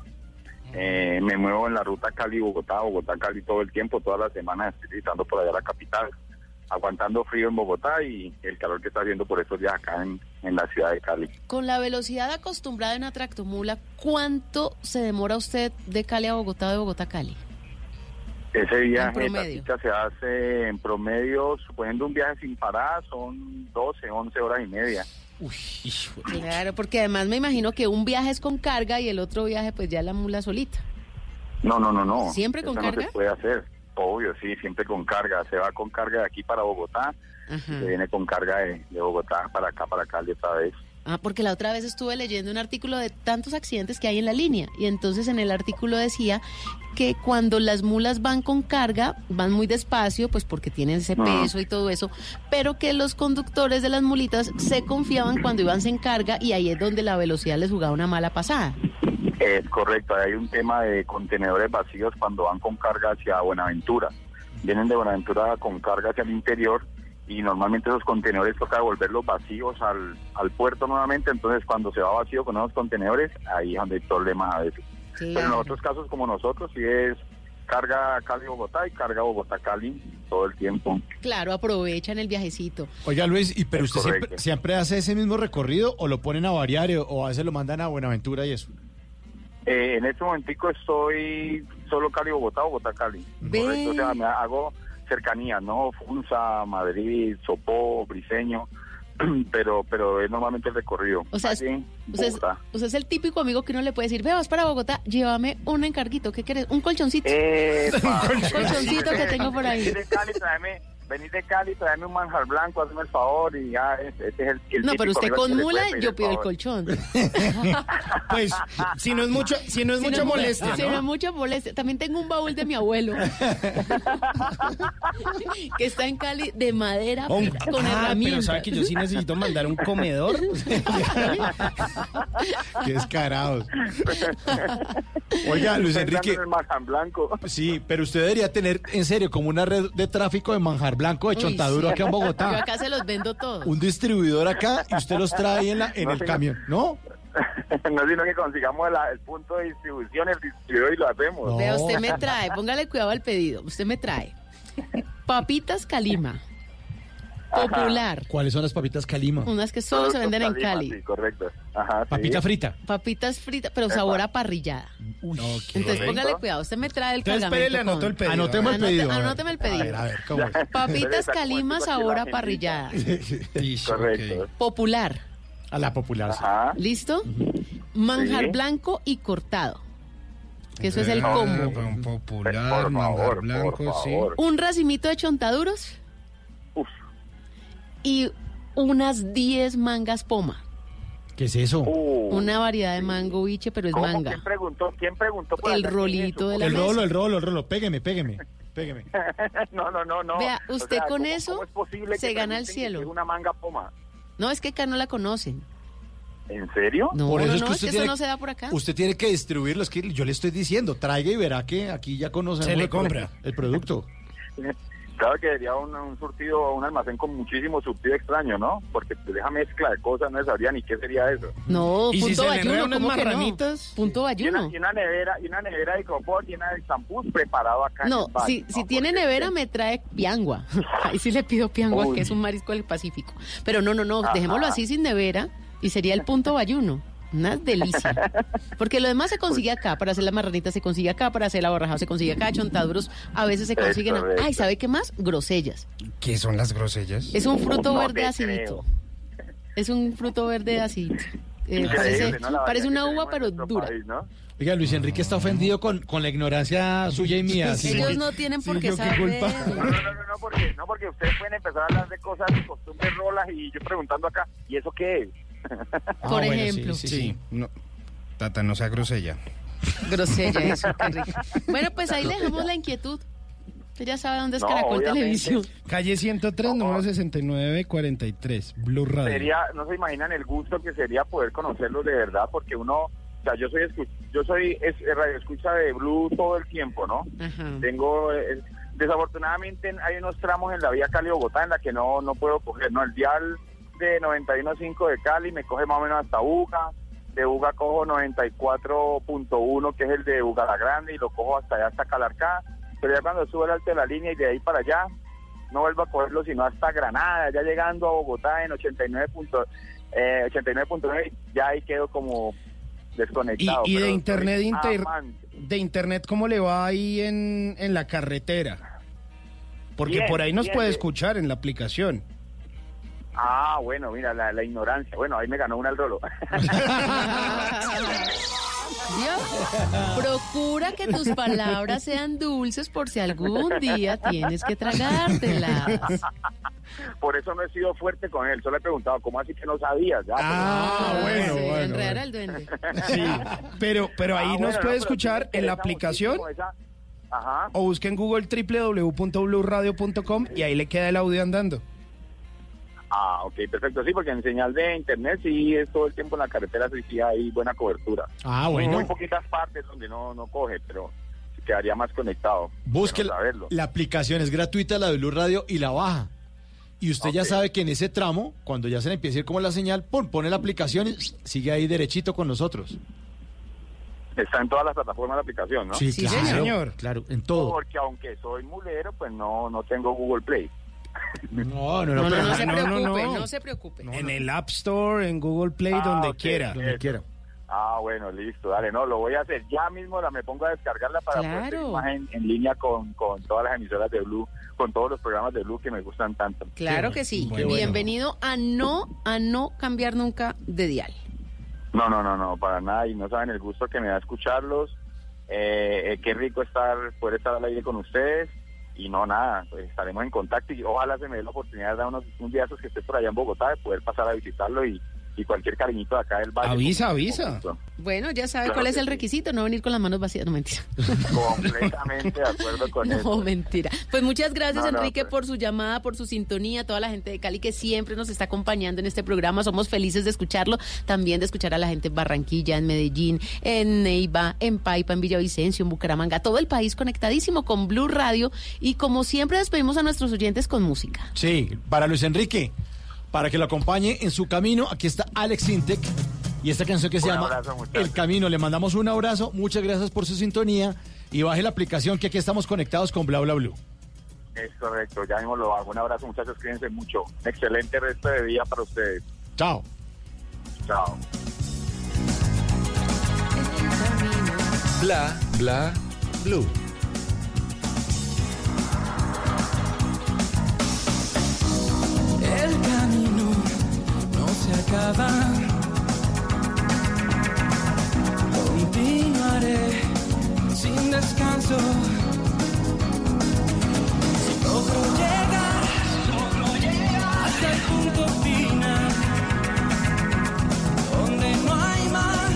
Eh, me muevo en la ruta Cali-Bogotá, Bogotá-Cali todo el tiempo, todas las semanas estoy visitando por allá la capital, aguantando frío en Bogotá y el calor que está haciendo por estos días acá en, en la ciudad de Cali. Con la velocidad acostumbrada en una tractomula, ¿cuánto se demora usted de Cali a Bogotá de Bogotá a Cali? Ese viaje, promedio. Tatita, se hace en promedio, suponiendo un viaje sin parar, son 12, 11 horas y media. Claro, porque además me imagino que un viaje es con carga y el otro viaje pues ya la mula solita. No, no, no, no. ¿Siempre con Eso carga? No se puede hacer. Obvio, sí, siempre con carga. Se va con carga de aquí para Bogotá, se viene con carga de, de Bogotá para acá, para Cali otra vez. Ah, porque la otra vez estuve leyendo un artículo de tantos accidentes que hay en la línea y entonces en el artículo decía que cuando las mulas van con carga van muy despacio, pues porque tienen ese Ah. peso y todo eso, pero que los conductores de las mulitas se confiaban cuando iban sin carga y ahí es donde la velocidad les jugaba una mala pasada. Es correcto, hay un tema de contenedores vacíos cuando van con carga hacia Buenaventura. Vienen de Buenaventura con carga hacia el interior y normalmente esos contenedores toca devolverlos vacíos al, al puerto nuevamente, entonces cuando se va vacío con esos contenedores, ahí es donde hay problemas a veces. Pero en otros casos como nosotros, sí es carga Cali-Bogotá y carga Bogotá-Cali todo el tiempo. Claro, aprovechan el viajecito. Oiga Luis, ¿y pero Es usted siempre, hace ese mismo recorrido o lo ponen a variar o- o a veces lo mandan a Buenaventura y eso? Eh, en este momentico estoy solo Cali-Bogotá, Bogotá-Cali. Correcto, o sea, me hago cercanías, ¿no? Funza, Madrid, Sopó, Briseño, pero pero es normalmente el recorrido. O sea, Usted es, Bogotá. usted es el típico amigo que uno le puede decir, ve, vas para Bogotá, llévame un encarguito, ¿qué quieres? Un colchoncito. Epa. Un colchoncito que tengo por ahí. Cali, tráeme, venid de Cali, tráeme un manjar blanco, hazme el favor y ya, ese es el, el No, pero usted con mula, yo pido el colchón. Pues, si no es mucho, si no es mucha molestia, Si no es ¿no? mucha molestia. También tengo un baúl de mi abuelo. que está en Cali de madera con Ah, pero herramientas. ¿sabe que yo sí necesito mandar un comedor? Qué descarados. Oiga, Luis Enrique. en el manjar blanco. Sí, pero usted debería tener en serio como una red de tráfico de manjar blanco de Uy, chontaduro sí. aquí en Yo Bogotá. acá se los vendo todos. Un distribuidor acá y usted los trae en, la, en No, el camión, ¿no? no sino que consigamos la- el punto de distribución, el distribuidor y lo hacemos. Vea, usted me trae, póngale cuidado al pedido. Usted me trae papitas Calima. Popular. ¿Cuáles son las papitas Calima? Unas que solo se venden en Calima, Cali. Sí, correcto. Ajá, sí. Papita frita. Papitas fritas, pero sabor a parrillada. Entonces Correcto. póngale cuidado, usted me trae el Entonces, cargamento. espere, le anoto con- el pedido. Anotemos el Anote- pedido. a ver. Anóteme el pedido. A ver, a ver, ¿cómo es? Papitas Exacto, Calima sabor la a parrillada. Correcto. Popular. A la popular. sí. Ajá. ¿Listo? Manjar Sí. blanco y cortado. Que eso es el Ah, combo. Un popular, Por manjar favor, blanco, por sí. favor. Un racimito de chontaduros. Y unas 10 mangas poma. ¿Qué es eso? Una variedad de mango biche, pero es ¿Cómo? manga. ¿Quién preguntó? ¿Quién preguntó por El rolito de la El mesa. rolo, el rolo, el rolo. Pégueme, pégueme, pégueme. no, no, no, no. Vea, O usted sea, con ¿cómo- eso cómo es posible se que gana el cielo. es una manga poma. No, es que acá no la conocen. ¿En serio? No, Por eso no, es no, que es usted que tiene- eso no se da por acá. Usted tiene que distribuirlo, es que yo le estoy diciendo, traiga y verá que aquí ya conocemos Se le compra. el producto. Claro que sería un, un surtido, un almacén con muchísimo surtido extraño, ¿no? Porque pues, deja mezcla de cosas, no sabría ni qué sería eso. No, ¿Y si punto se bayuno, enredan unas ¿cómo que no? marranitas? Punto Y una, bayuno. y una nevera, y una nevera de confort llena de champús preparado acá en No, el baño, si, si tiene nevera me trae piangua. Ahí sí le pido piangua, Uy. que es un marisco del Pacífico. Pero no, no, no, Ajá. dejémoslo así sin nevera y sería el punto bayuno. Una delicia. Porque lo demás se consigue acá. Para hacer la marranita se consigue acá. Para hacer la borraja se consigue acá. Chontaduros a veces se consiguen. Ay, ¿sabe qué más? Grosellas. ¿Qué son las grosellas? Es un fruto No verde acidito. Es un fruto verde acidito. Eh, parece una uva, pero dura. país, ¿no? Oiga, Luis Enrique está ofendido con, con la ignorancia suya y mía. sí. Ellos no tienen por Sí, qué saber. culpa. No, no, no, no, porque, no, porque ustedes pueden empezar a hablar de cosas, de costumbres rolas y yo preguntando acá, ¿y eso qué es? Ah, Por bueno, ejemplo. sí, Sí, sí. no. Tata, no sea grosella. Grosella, eso, qué rico. Bueno, pues ahí dejamos la inquietud. Usted ya sabe dónde es No, Caracol obviamente. Televisión. Calle 103, número 6943, Blue Radio. Sería, no se imaginan el gusto que sería poder conocerlos de verdad, porque uno, o sea, yo soy yo soy es, radio escucha de Blue todo el tiempo, ¿no? Ajá. Tengo, eh, desafortunadamente hay unos tramos en la vía Cali-Bogotá en la que no, no puedo coger, ¿no? El dial de 91.5 de Cali me coge más o menos hasta Uga, de Uga cojo 94.1 que es el de Uga la Grande y lo cojo hasta allá, hasta Calarcá, pero ya cuando sube el alto de la línea y de ahí para allá, no vuelvo a cogerlo sino hasta Granada, ya llegando a Bogotá en 89. punto- eh, 89.9, ya ahí quedo como desconectado. y de internet, inter- de internet, ¿cómo le va ahí en, en la carretera? Porque Bien, por ahí nos bien, puede escuchar en la aplicación. Ah, bueno, mira, la, la ignorancia. Bueno, ahí me ganó una al rolo. ¿Vio? Procura que tus palabras sean dulces por si algún día tienes que tragártelas. Por eso no he sido fuerte con él. Solo he preguntado, ¿cómo así que no sabías? Ya, Ah, bueno, Sí, bueno, enredar bueno. al duende. Sí, pero, pero ahí Ah, nos bueno, puede pero escuchar en la aplicación muchísimo esa- Ajá. o busque en Google www.bluradio.com y ahí le queda el audio andando. Ah, ok, perfecto. Sí, porque en señal de internet sí es todo el tiempo en la carretera, sí, sí hay buena cobertura. Ah, bueno. Muy poquitas partes donde no, no coge, pero quedaría más conectado. Busque Bueno la, la aplicación, es gratuita, la de Blue Radio, y la baja. Y usted ya sabe que en ese tramo, cuando ya se le empieza a ir como la señal, pum, pone la aplicación y sigue ahí derechito con nosotros. Está en todas las plataformas de aplicación, ¿no? Sí, Sí, claro, señor. Claro, en todo. Porque aunque soy mulero, pues no, no tengo Google Play. No, no, no, No, no, se no, no, preocupe, no. no se preocupe. En el App Store, en Google Play, Ah, donde quiera. donde quiera. Ah, bueno, listo, dale, no, lo voy a hacer. Ya mismo la me pongo a descargarla para poder Claro. seguir más en, en línea con, con todas las emisoras de Blue, con todos los programas de Blue que me gustan tanto. Claro que sí. Bueno. Bienvenido a no a no cambiar nunca de dial. No, no, no, no, para nada, y no saben el gusto que me da escucharlos. Eh, eh, qué rico estar, poder estar al aire con ustedes. Y no, nada, pues estaremos en contacto y ojalá se me dé la oportunidad de dar unos un día esos que esté por allá en Bogotá de poder pasar a visitarlo y, y cualquier cariñito de acá del valle. Avisa, con- avisa. con. Bueno, ya sabe Claro cuál es el sí. requisito, no venir con las manos vacías, no mentira. Completamente de acuerdo con No, eso. mentira. Pues muchas gracias, No, no, Enrique, pues. por su llamada, por su sintonía, toda la gente de Cali que siempre nos está acompañando en este programa. Somos felices de escucharlo, también de escuchar a la gente en Barranquilla, en Medellín, en Neiva, en Paipa, en Villavicencio, en Bucaramanga, todo el país conectadísimo con Blue Radio. Y como siempre, despedimos a nuestros oyentes con música. Sí, para Luis Enrique, para que lo acompañe en su camino, aquí está Alex Intec y esta canción que se Un llama abrazo. El Camino. Le mandamos un abrazo, muchas gracias por su sintonía y baje la aplicación que aquí estamos conectados con Bla Bla Blue. Es correcto, ya mismo lo hago. Un abrazo, muchachos, cuídense mucho. Un excelente resto de día para ustedes. Chao. Chao. Bla, bla, blue. buscaba. Continuaré sin descanso. Si logro llegar, logro llegar hasta el punto final, donde no hay más.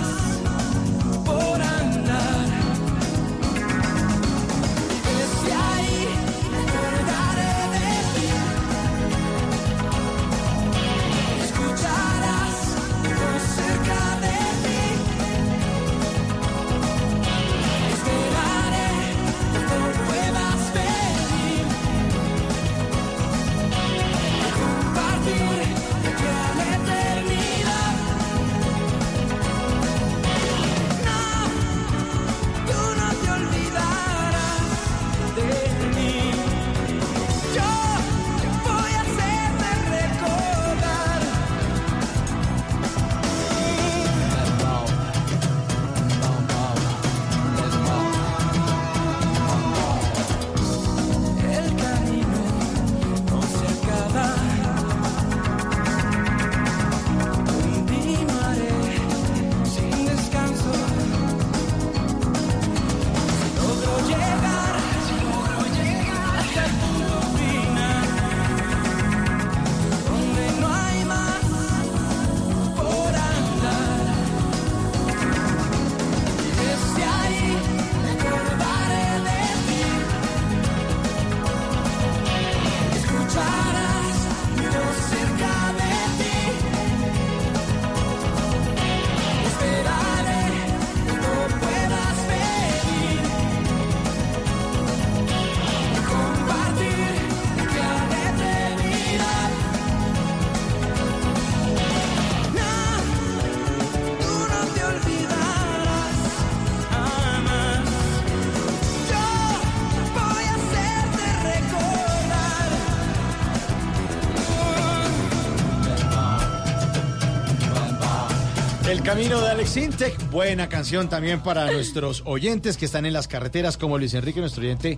Camino de Alex Intec, buena canción también para nuestros oyentes que están en las carreteras, como Luis Enrique, nuestro oyente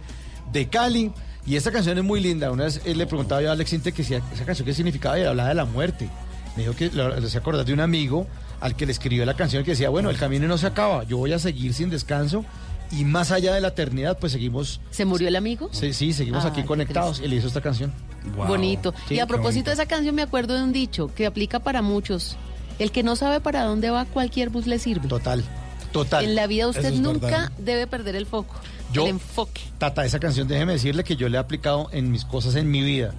de Cali. Y esta canción es muy linda. Una vez él le preguntaba yo a Alex Intec que si esa canción qué significaba y él hablaba de la muerte. Me dijo que lo- se acordaba de un amigo al que le escribió la canción que decía, bueno, el camino no se acaba, yo voy a seguir sin descanso y más allá de la eternidad, pues seguimos... ¿Se murió el amigo? Sí, sí, seguimos Ay, aquí conectados. Y le hizo esta canción. Bonito. Sí, y a propósito bonito. de esa canción me acuerdo de un dicho que aplica para muchos. El que no sabe para dónde va, cualquier bus le sirve. Total, total. En la vida usted es nunca verdad. debe perder el foco, Yo- el enfoque. Tata, esa canción, déjeme decirle que yo le he aplicado en mis cosas en mi vida.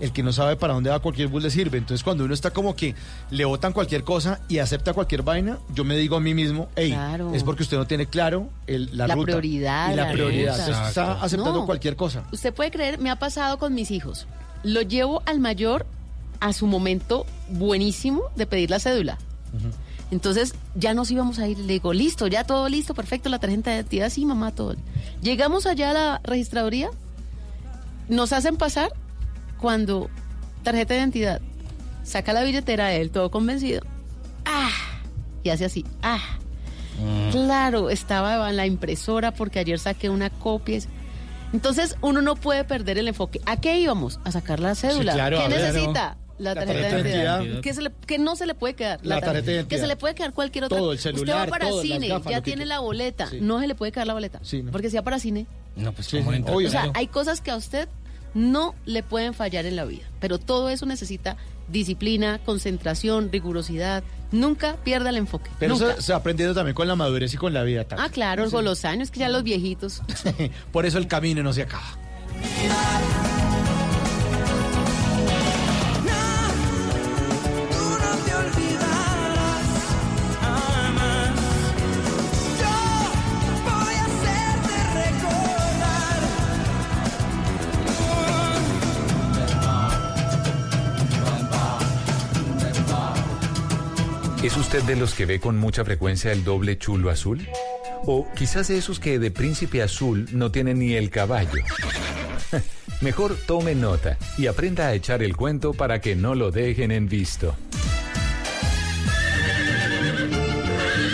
El que no sabe para dónde va cualquier bus le sirve. Entonces, cuando uno está como que le botan cualquier cosa y acepta cualquier vaina, yo me digo a mí mismo, hey, Claro. es porque usted no tiene claro el- la, La ruta prioridad, y la, la prioridad. ruta. Entonces, está aceptando No. cualquier cosa. Usted puede creer, me ha pasado con mis hijos. Lo llevo al mayor a su momento buenísimo de pedir la cédula. Entonces ya nos íbamos a ir, le digo, listo, ya todo listo, perfecto, la tarjeta de identidad, sí, mamá, todo. Llegamos allá a la registraduría, nos hacen pasar cuando tarjeta de identidad, saca la billetera de él, todo convencido, ah, y hace así, ah. Claro, estaba en la impresora porque ayer saqué una copia. Entonces uno no puede perder el enfoque. ¿A qué íbamos? A sacar la cédula. Sí, claro, ¿Qué a La tarjeta, de identidad. ¿Qué, se le- qué no se le puede quedar? La tarjeta de identidad. Que se le puede quedar cualquier otra. Todo, el Usted celular, va para todo, cine, gafas, ya que tiene la boleta. Sí. No se le puede quedar la boleta. Sí, no. Porque si va para cine. No, pues Sí, ¿cómo sí, entra? obvio. O sea, Claro. hay cosas que a usted no le pueden fallar en la vida. Pero todo eso necesita disciplina, concentración, rigurosidad. Nunca pierda el enfoque. Pero Nunca. eso se ha aprendido también con la madurez y con la vida. Ah, claro, con los años, que ya los viejitos. Por eso el camino no se acaba. ¿Es usted de los que ve con mucha frecuencia el doble chulo azul? O quizás de esos que de príncipe azul no tienen ni el caballo. Mejor tome nota y aprenda a echar el cuento para que no lo dejen en visto.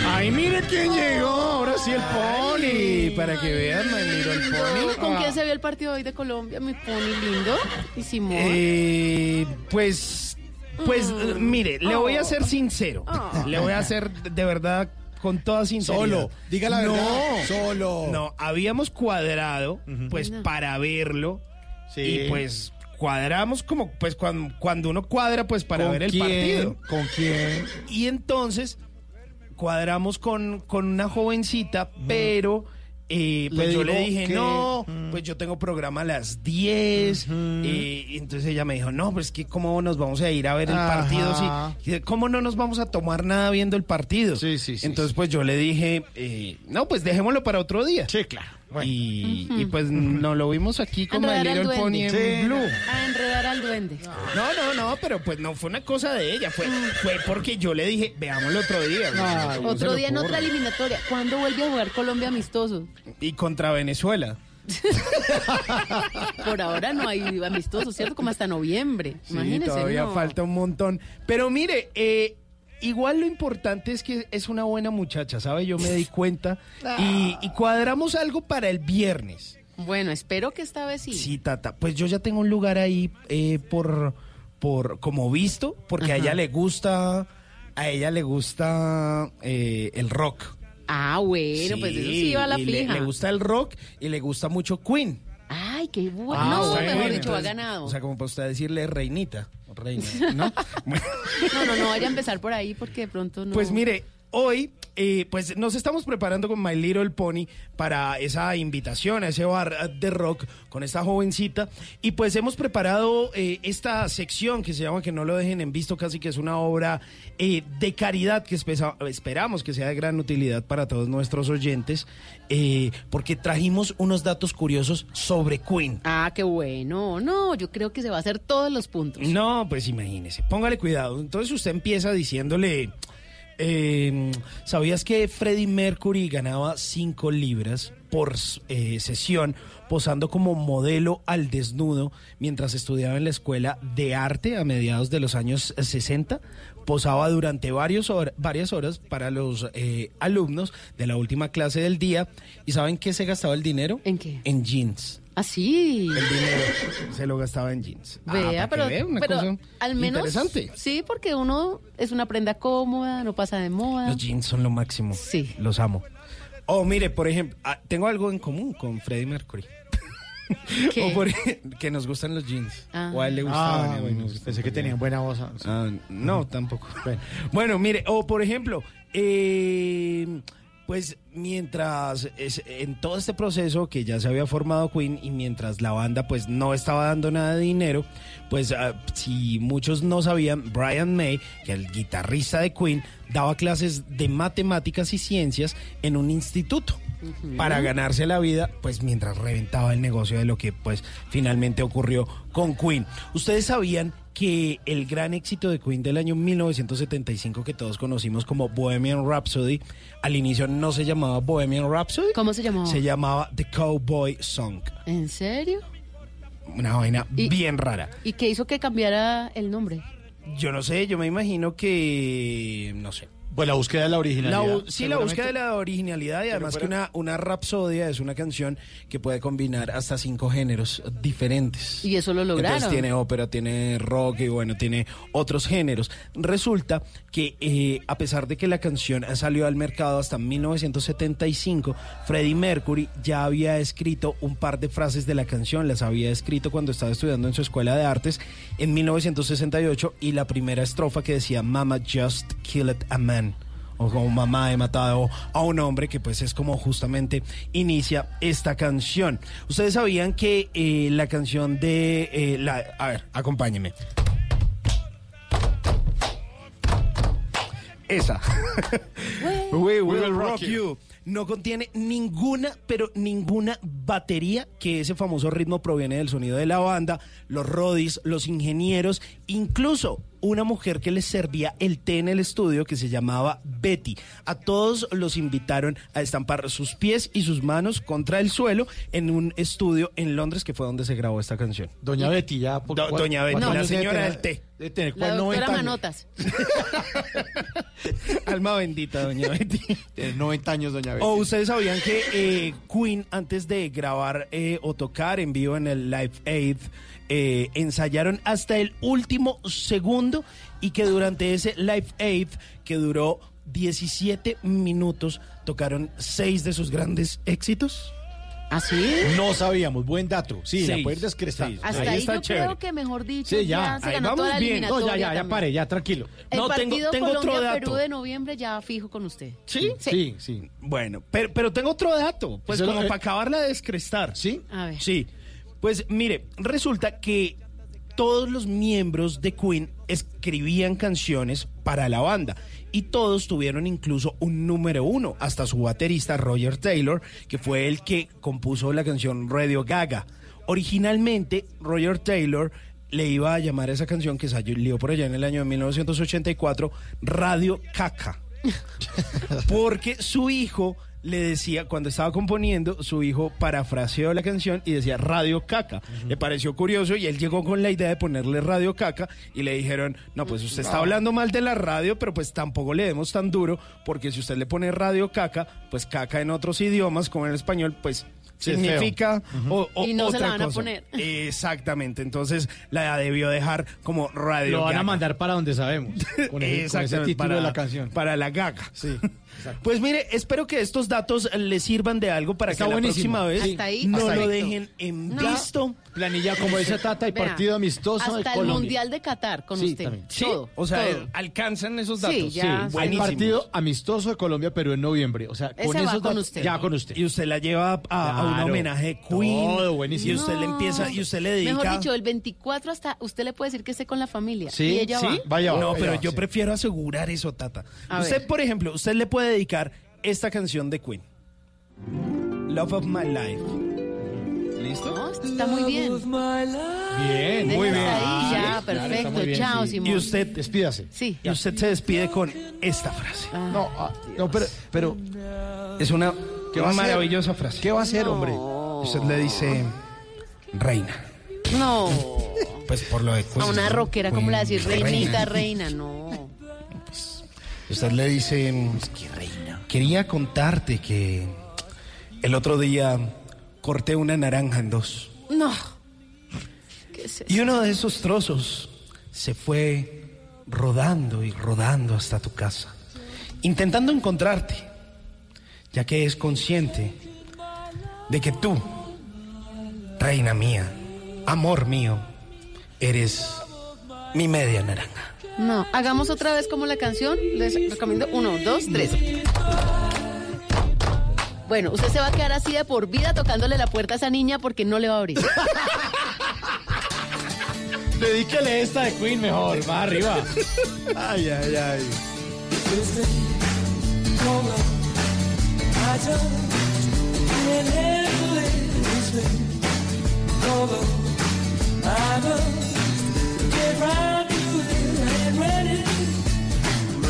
Ay, mire quién llegó. Ahora sí el pony. Para que vean, my little pony. ¿Con Ah. quién se vio el partido hoy de Colombia? Mi pony lindo. Y Simón. Eh, pues, pues, Mm. eh, mire, le voy a ser Oh. sincero. Oh. Le voy a ser de verdad con toda sinceridad. Solo, diga la no, verdad, solo. No, habíamos cuadrado, pues, para verlo. Sí. Y pues cuadramos como, pues, cuando, cuando uno cuadra, pues, para ¿Con ver el quién? partido. ¿Con quién? Y entonces cuadramos con, con una jovencita, pero eh, pues Le yo le dije, que- no, pues yo tengo programa a las 10. eh, y entonces ella me dijo, no, pues que cómo nos vamos a ir a ver el Ajá. partido. Si, ¿Cómo no nos vamos a tomar nada viendo el partido? Sí, sí, sí, Entonces pues yo le dije, eh, no, pues dejémoslo para otro día. Sí, claro. Y, pues nos lo vimos aquí con My Little Pony Blue. A enredar al duende. No, no, no, pero pues no fue una cosa de ella, fue, fue porque yo le dije, veámoslo otro día. güey. ¿Cómo se Otro día en otra eliminatoria. ¿Cuándo vuelve a jugar Colombia amistoso? Y contra Venezuela. Por ahora no hay amistoso, ¿cierto? Como hasta noviembre. Sí, Imagínese. todavía no. falta un montón. Pero mire, eh, igual lo importante es que es una buena muchacha, ¿sabe? Yo me di cuenta. Y, y cuadramos algo para el viernes. Bueno, espero que esta vez sí. Sí, Tata. Pues yo ya tengo un lugar ahí eh, por, por como visto, porque a ella le gusta, a ella le gusta eh, el rock. Ah, bueno, pues eso sí va a la y le, fija. le gusta el rock y le gusta mucho Queen. Ay, qué bueno. Ah, no, bueno, mejor dicho, ha ganado. O sea, como para usted decirle reinita. o Reina, ¿no? No, no, no vaya a empezar por ahí porque de pronto no. Pues mire, hoy eh, pues nos estamos preparando con My Little Pony para esa invitación a ese bar de rock con esta jovencita y pues hemos preparado eh, esta sección que se llama Que no lo dejen en visto, casi que es una obra eh, de caridad que esperamos que sea de gran utilidad para todos nuestros oyentes porque trajimos unos datos curiosos sobre Queen. Ah, qué bueno. No, yo creo que se va a hacer todos los puntos. No, pues imagínese, póngale cuidado. Entonces usted empieza diciéndole, eh, ¿sabías que Freddie Mercury ganaba 5 libras por eh, sesión posando como modelo al desnudo mientras estudiaba en la escuela de arte a mediados de los años 60? posaba durante varios hor- varias horas para los eh, alumnos de la última clase del día. ¿Y saben qué se gastaba el dinero? ¿En qué? En jeans. Así. El dinero se lo gastaba en jeans. Ah, Vea, pero, vea, una pero cosa al menos. Interesante. Sí, porque uno es una prenda cómoda, no pasa de moda. Los jeans son lo máximo. Sí. Los amo. Oh, mire, por ejemplo, ah, tengo algo en común con Freddie Mercury. ¿Qué? O por que nos gustan los jeans. Ah. O a él le gustaban. Ah, pensé que tenían buena voz. Ah, no, tampoco. Bueno. mire, o por ejemplo, eh, pues mientras es- en todo este proceso que ya se había formado Queen y mientras la banda pues no estaba dando nada de dinero, pues ah, si muchos no sabían, Brian May, que el guitarrista de Queen, daba clases de matemáticas y ciencias en un instituto para ganarse la vida, pues mientras reventaba el negocio de lo que pues finalmente ocurrió con Queen. Ustedes sabían que el gran éxito de Queen del año 1975 que todos conocimos como Bohemian Rhapsody, al inicio no se llamaba Bohemian Rhapsody. ¿Cómo se llamaba? Se llamaba The Cowboy Song. ¿En serio? Una vaina bien rara. ¿Y qué hizo que cambiara el nombre? Yo no sé, yo me imagino que no sé. Pues la búsqueda de la La originalidad. bu- sí, la búsqueda de la originalidad y además que una, una rapsodia es una canción que puede combinar hasta cinco géneros diferentes. Y eso lo lograron. Entonces tiene ópera, tiene rock y bueno, tiene otros géneros. Resulta que eh, a pesar de que la canción salió al mercado hasta 1975, Freddie Mercury ya había escrito un par de frases de la canción, las había escrito cuando estaba estudiando en su escuela de artes en 1968 y la primera estrofa que decía Mama just killed a man o como mamá he matado a un hombre que pues es como justamente inicia esta canción. Ustedes sabían que eh, la canción de eh, la a ver, acompáñeme. Esa. We will rock you. No contiene ninguna, pero ninguna batería, que ese famoso ritmo proviene del sonido de la banda, los rodis, los ingenieros, incluso una mujer que les servía el té en el estudio que se llamaba Betty. A todos los invitaron a estampar sus pies y sus manos contra el suelo en un estudio en Londres, que fue donde se grabó esta canción. Doña Betty, ya. por- Do- ¿cuál- Doña Betty, la señora del té. Debe tener La ¿cuál, doctora 90 años? Manotas. Alma bendita, doña Betty. Tiene 90 años, Doña Betty. O ustedes sabían que eh, Queen, antes de grabar eh, o tocar en vivo en el Live Aid, eh, ensayaron hasta el último segundo y que durante ese Live Aid, que duró 17 minutos, tocaron seis de sus grandes éxitos. ¿Ah, sí? No sabíamos, buen dato. Sí, la Seis. puede ir descrestando. Hasta ahí, yo creo que, mejor dicho, Sí, ya. ya, se Ahí ganó vamos toda la bien. No, ya, ya, ya pare, ya, tranquilo. El No, tengo- partido tengo otro Colombia-Perú dato. de noviembre ya fijo con usted. ¿Sí? Sí, sí. Bueno, pero, pero tengo otro dato, pues Eso como lo- para acabarla de descrestar. ¿Sí? A ver. Sí. Pues mire, resulta que todos los miembros de Queen escribían canciones para la banda y todos tuvieron incluso un número uno, hasta su baterista Roger Taylor, que fue el que compuso la canción Radio Gaga. Originalmente, Roger Taylor le iba a llamar a esa canción que salió por allá en el año de 1984 Radio Caca. Porque su hijo le decía, cuando estaba componiendo, su hijo parafraseó la canción y decía Radio Caca. Le pareció curioso y él llegó con la idea de ponerle Radio Caca y le dijeron, no, pues usted está hablando mal de la radio, pero pues tampoco le demos tan duro, porque si usted le pone Radio Caca, pues caca en otros idiomas, como en el español, pues Sí, significa o- o- Y no se la otra van a cosa. poner. Exactamente, entonces la debió dejar como Radio Lo van a mandar para donde sabemos. Con ese, con ese Exactamente, título para, de la canción. Para la gaga. Sí. Pues mire, espero que estos datos les sirvan de algo para Está que la buenísimo. próxima vez Hasta ahí, no hasta lo ahí. dejen en No. visto. Planilla como dice Tata y Vea, partido amistoso de Hasta el Colombia. Mundial de Qatar con Sí, usted. también. Sí, Todo, o sea, todo. alcanzan esos Sí, datos. ya, Hay partido amistoso de Colombia, pero en noviembre. O sea, Ese con va esos con datos, usted. Ya con usted. Y usted la lleva a, a un Claro. homenaje de Queen. Todo buenísimo. Y usted le empieza, y usted le dedica. Mejor dicho, el 24 hasta usted le puede decir que esté con la familia. Sí, y ella ¿Sí? va. Vaya, no, vaya, pero va, yo sí. prefiero asegurar eso, Tata. A usted, ver. por ejemplo, usted le puede dedicar esta canción de Queen. Love of My Life. ¿Listo? No, está muy bien. Bien, muy bien. ahí, Ah, ya, perfecto. bien, Chao, sí. Simón. Y usted, Despídase. Sí. y usted se despide con esta frase. No, ah, no, pero, pero Es una, ¿Qué va a una hacer? maravillosa frase. ¿qué va a hacer, hombre? Usted le dice, reina. No. Pues por lo de A una rockera, como le decir? Reinita, reina, no. pues, usted le dice, quería contarte que el otro día corté una naranja en dos. No. ¿Qué es eso? Y uno de esos trozos se fue rodando y rodando hasta tu casa, intentando encontrarte, ya que es consciente de que tú, reina mía, amor mío, eres mi media naranja. No, hagamos otra vez como la canción. Les recomiendo uno, dos, tres. Bueno, usted se va a quedar así de por vida tocándole la puerta a esa niña porque no le va a abrir. Dedíquele esta de Queen mejor, más arriba. Ay, ay, ay.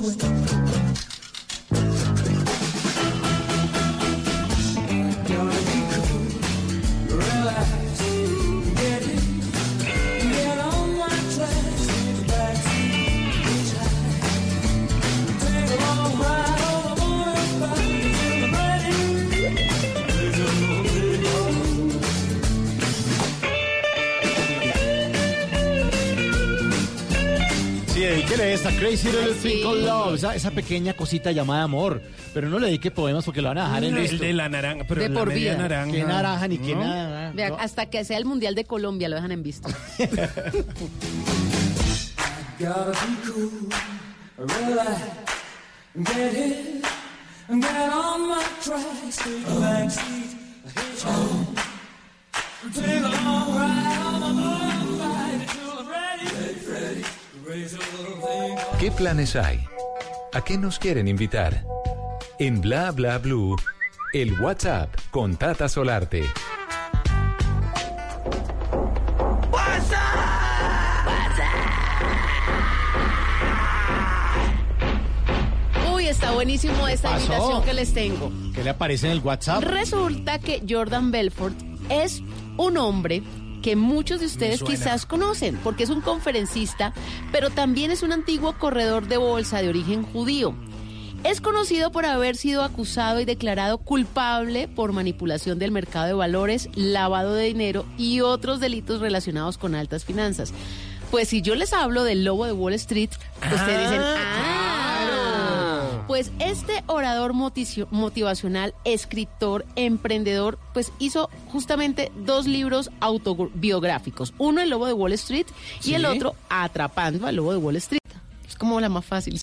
cool Dedíquele esta, Crazy Little Thing Called Love, esa, esa pequeña cosita llamada amor. Pero no le dedique poemas porque lo van a dejar en El esto. de la naranja, pero De la por media vida. naranja. Qué naranja ni qué ¿no? nada. Vea, no. hasta que sea el Mundial de Colombia lo dejan en visto. Gotta be cool, relax, get hit, get on my tracks, take a backseat, hitchhike, take a ¿Qué planes hay? ¿A qué nos quieren invitar? En Bla Bla Blue, el WhatsApp con Tata Solarte. Uy, está buenísimo esta pasó? invitación que les tengo. ¿Qué le aparece en el WhatsApp? Resulta que Jordan Belfort es un hombre que muchos de ustedes quizás conocen, porque es un conferencista, pero también es un antiguo corredor de bolsa de origen judío. Es conocido por haber sido acusado y declarado culpable por manipulación del mercado de valores, lavado de dinero y otros delitos relacionados con altas finanzas. Pues si yo les hablo del lobo de Wall Street, ustedes dicen, ah, pues este orador motivacional, escritor, emprendedor, pues hizo justamente dos libros autobiográficos. Uno, El Lobo de Wall Street, y Sí. el otro, Atrapando al Lobo de Wall Street. Es como la más fácil.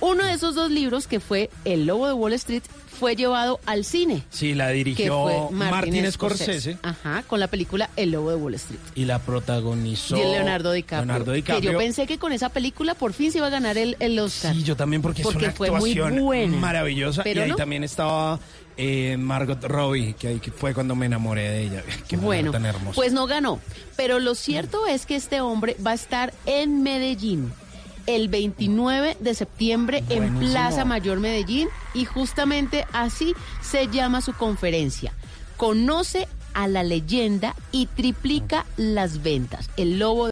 Uno de esos dos libros, que fue El Lobo de Wall Street, fue llevado al cine. Sí, la Que dirigió Martin Scorsese Ajá, con la película El Lobo de Wall Street. y la protagonizó Y Leonardo DiCaprio. Leonardo Que DiCaprio. yo pensé que con esa película por fin se iba a ganar el, el Oscar. Sí, yo también porque, Porque es una fue muy buena. maravillosa. Pero y ahí no. también estaba eh, Margot Robbie, que ahí fue cuando me enamoré de ella. Qué Bueno, tan hermosa. pues no ganó. Pero lo cierto es que este hombre va a estar en Medellín el 29 de septiembre en. Plaza Mayor Medellín y justamente así se llama su conferencia. Conoce a la leyenda y triplica las ventas. El lobo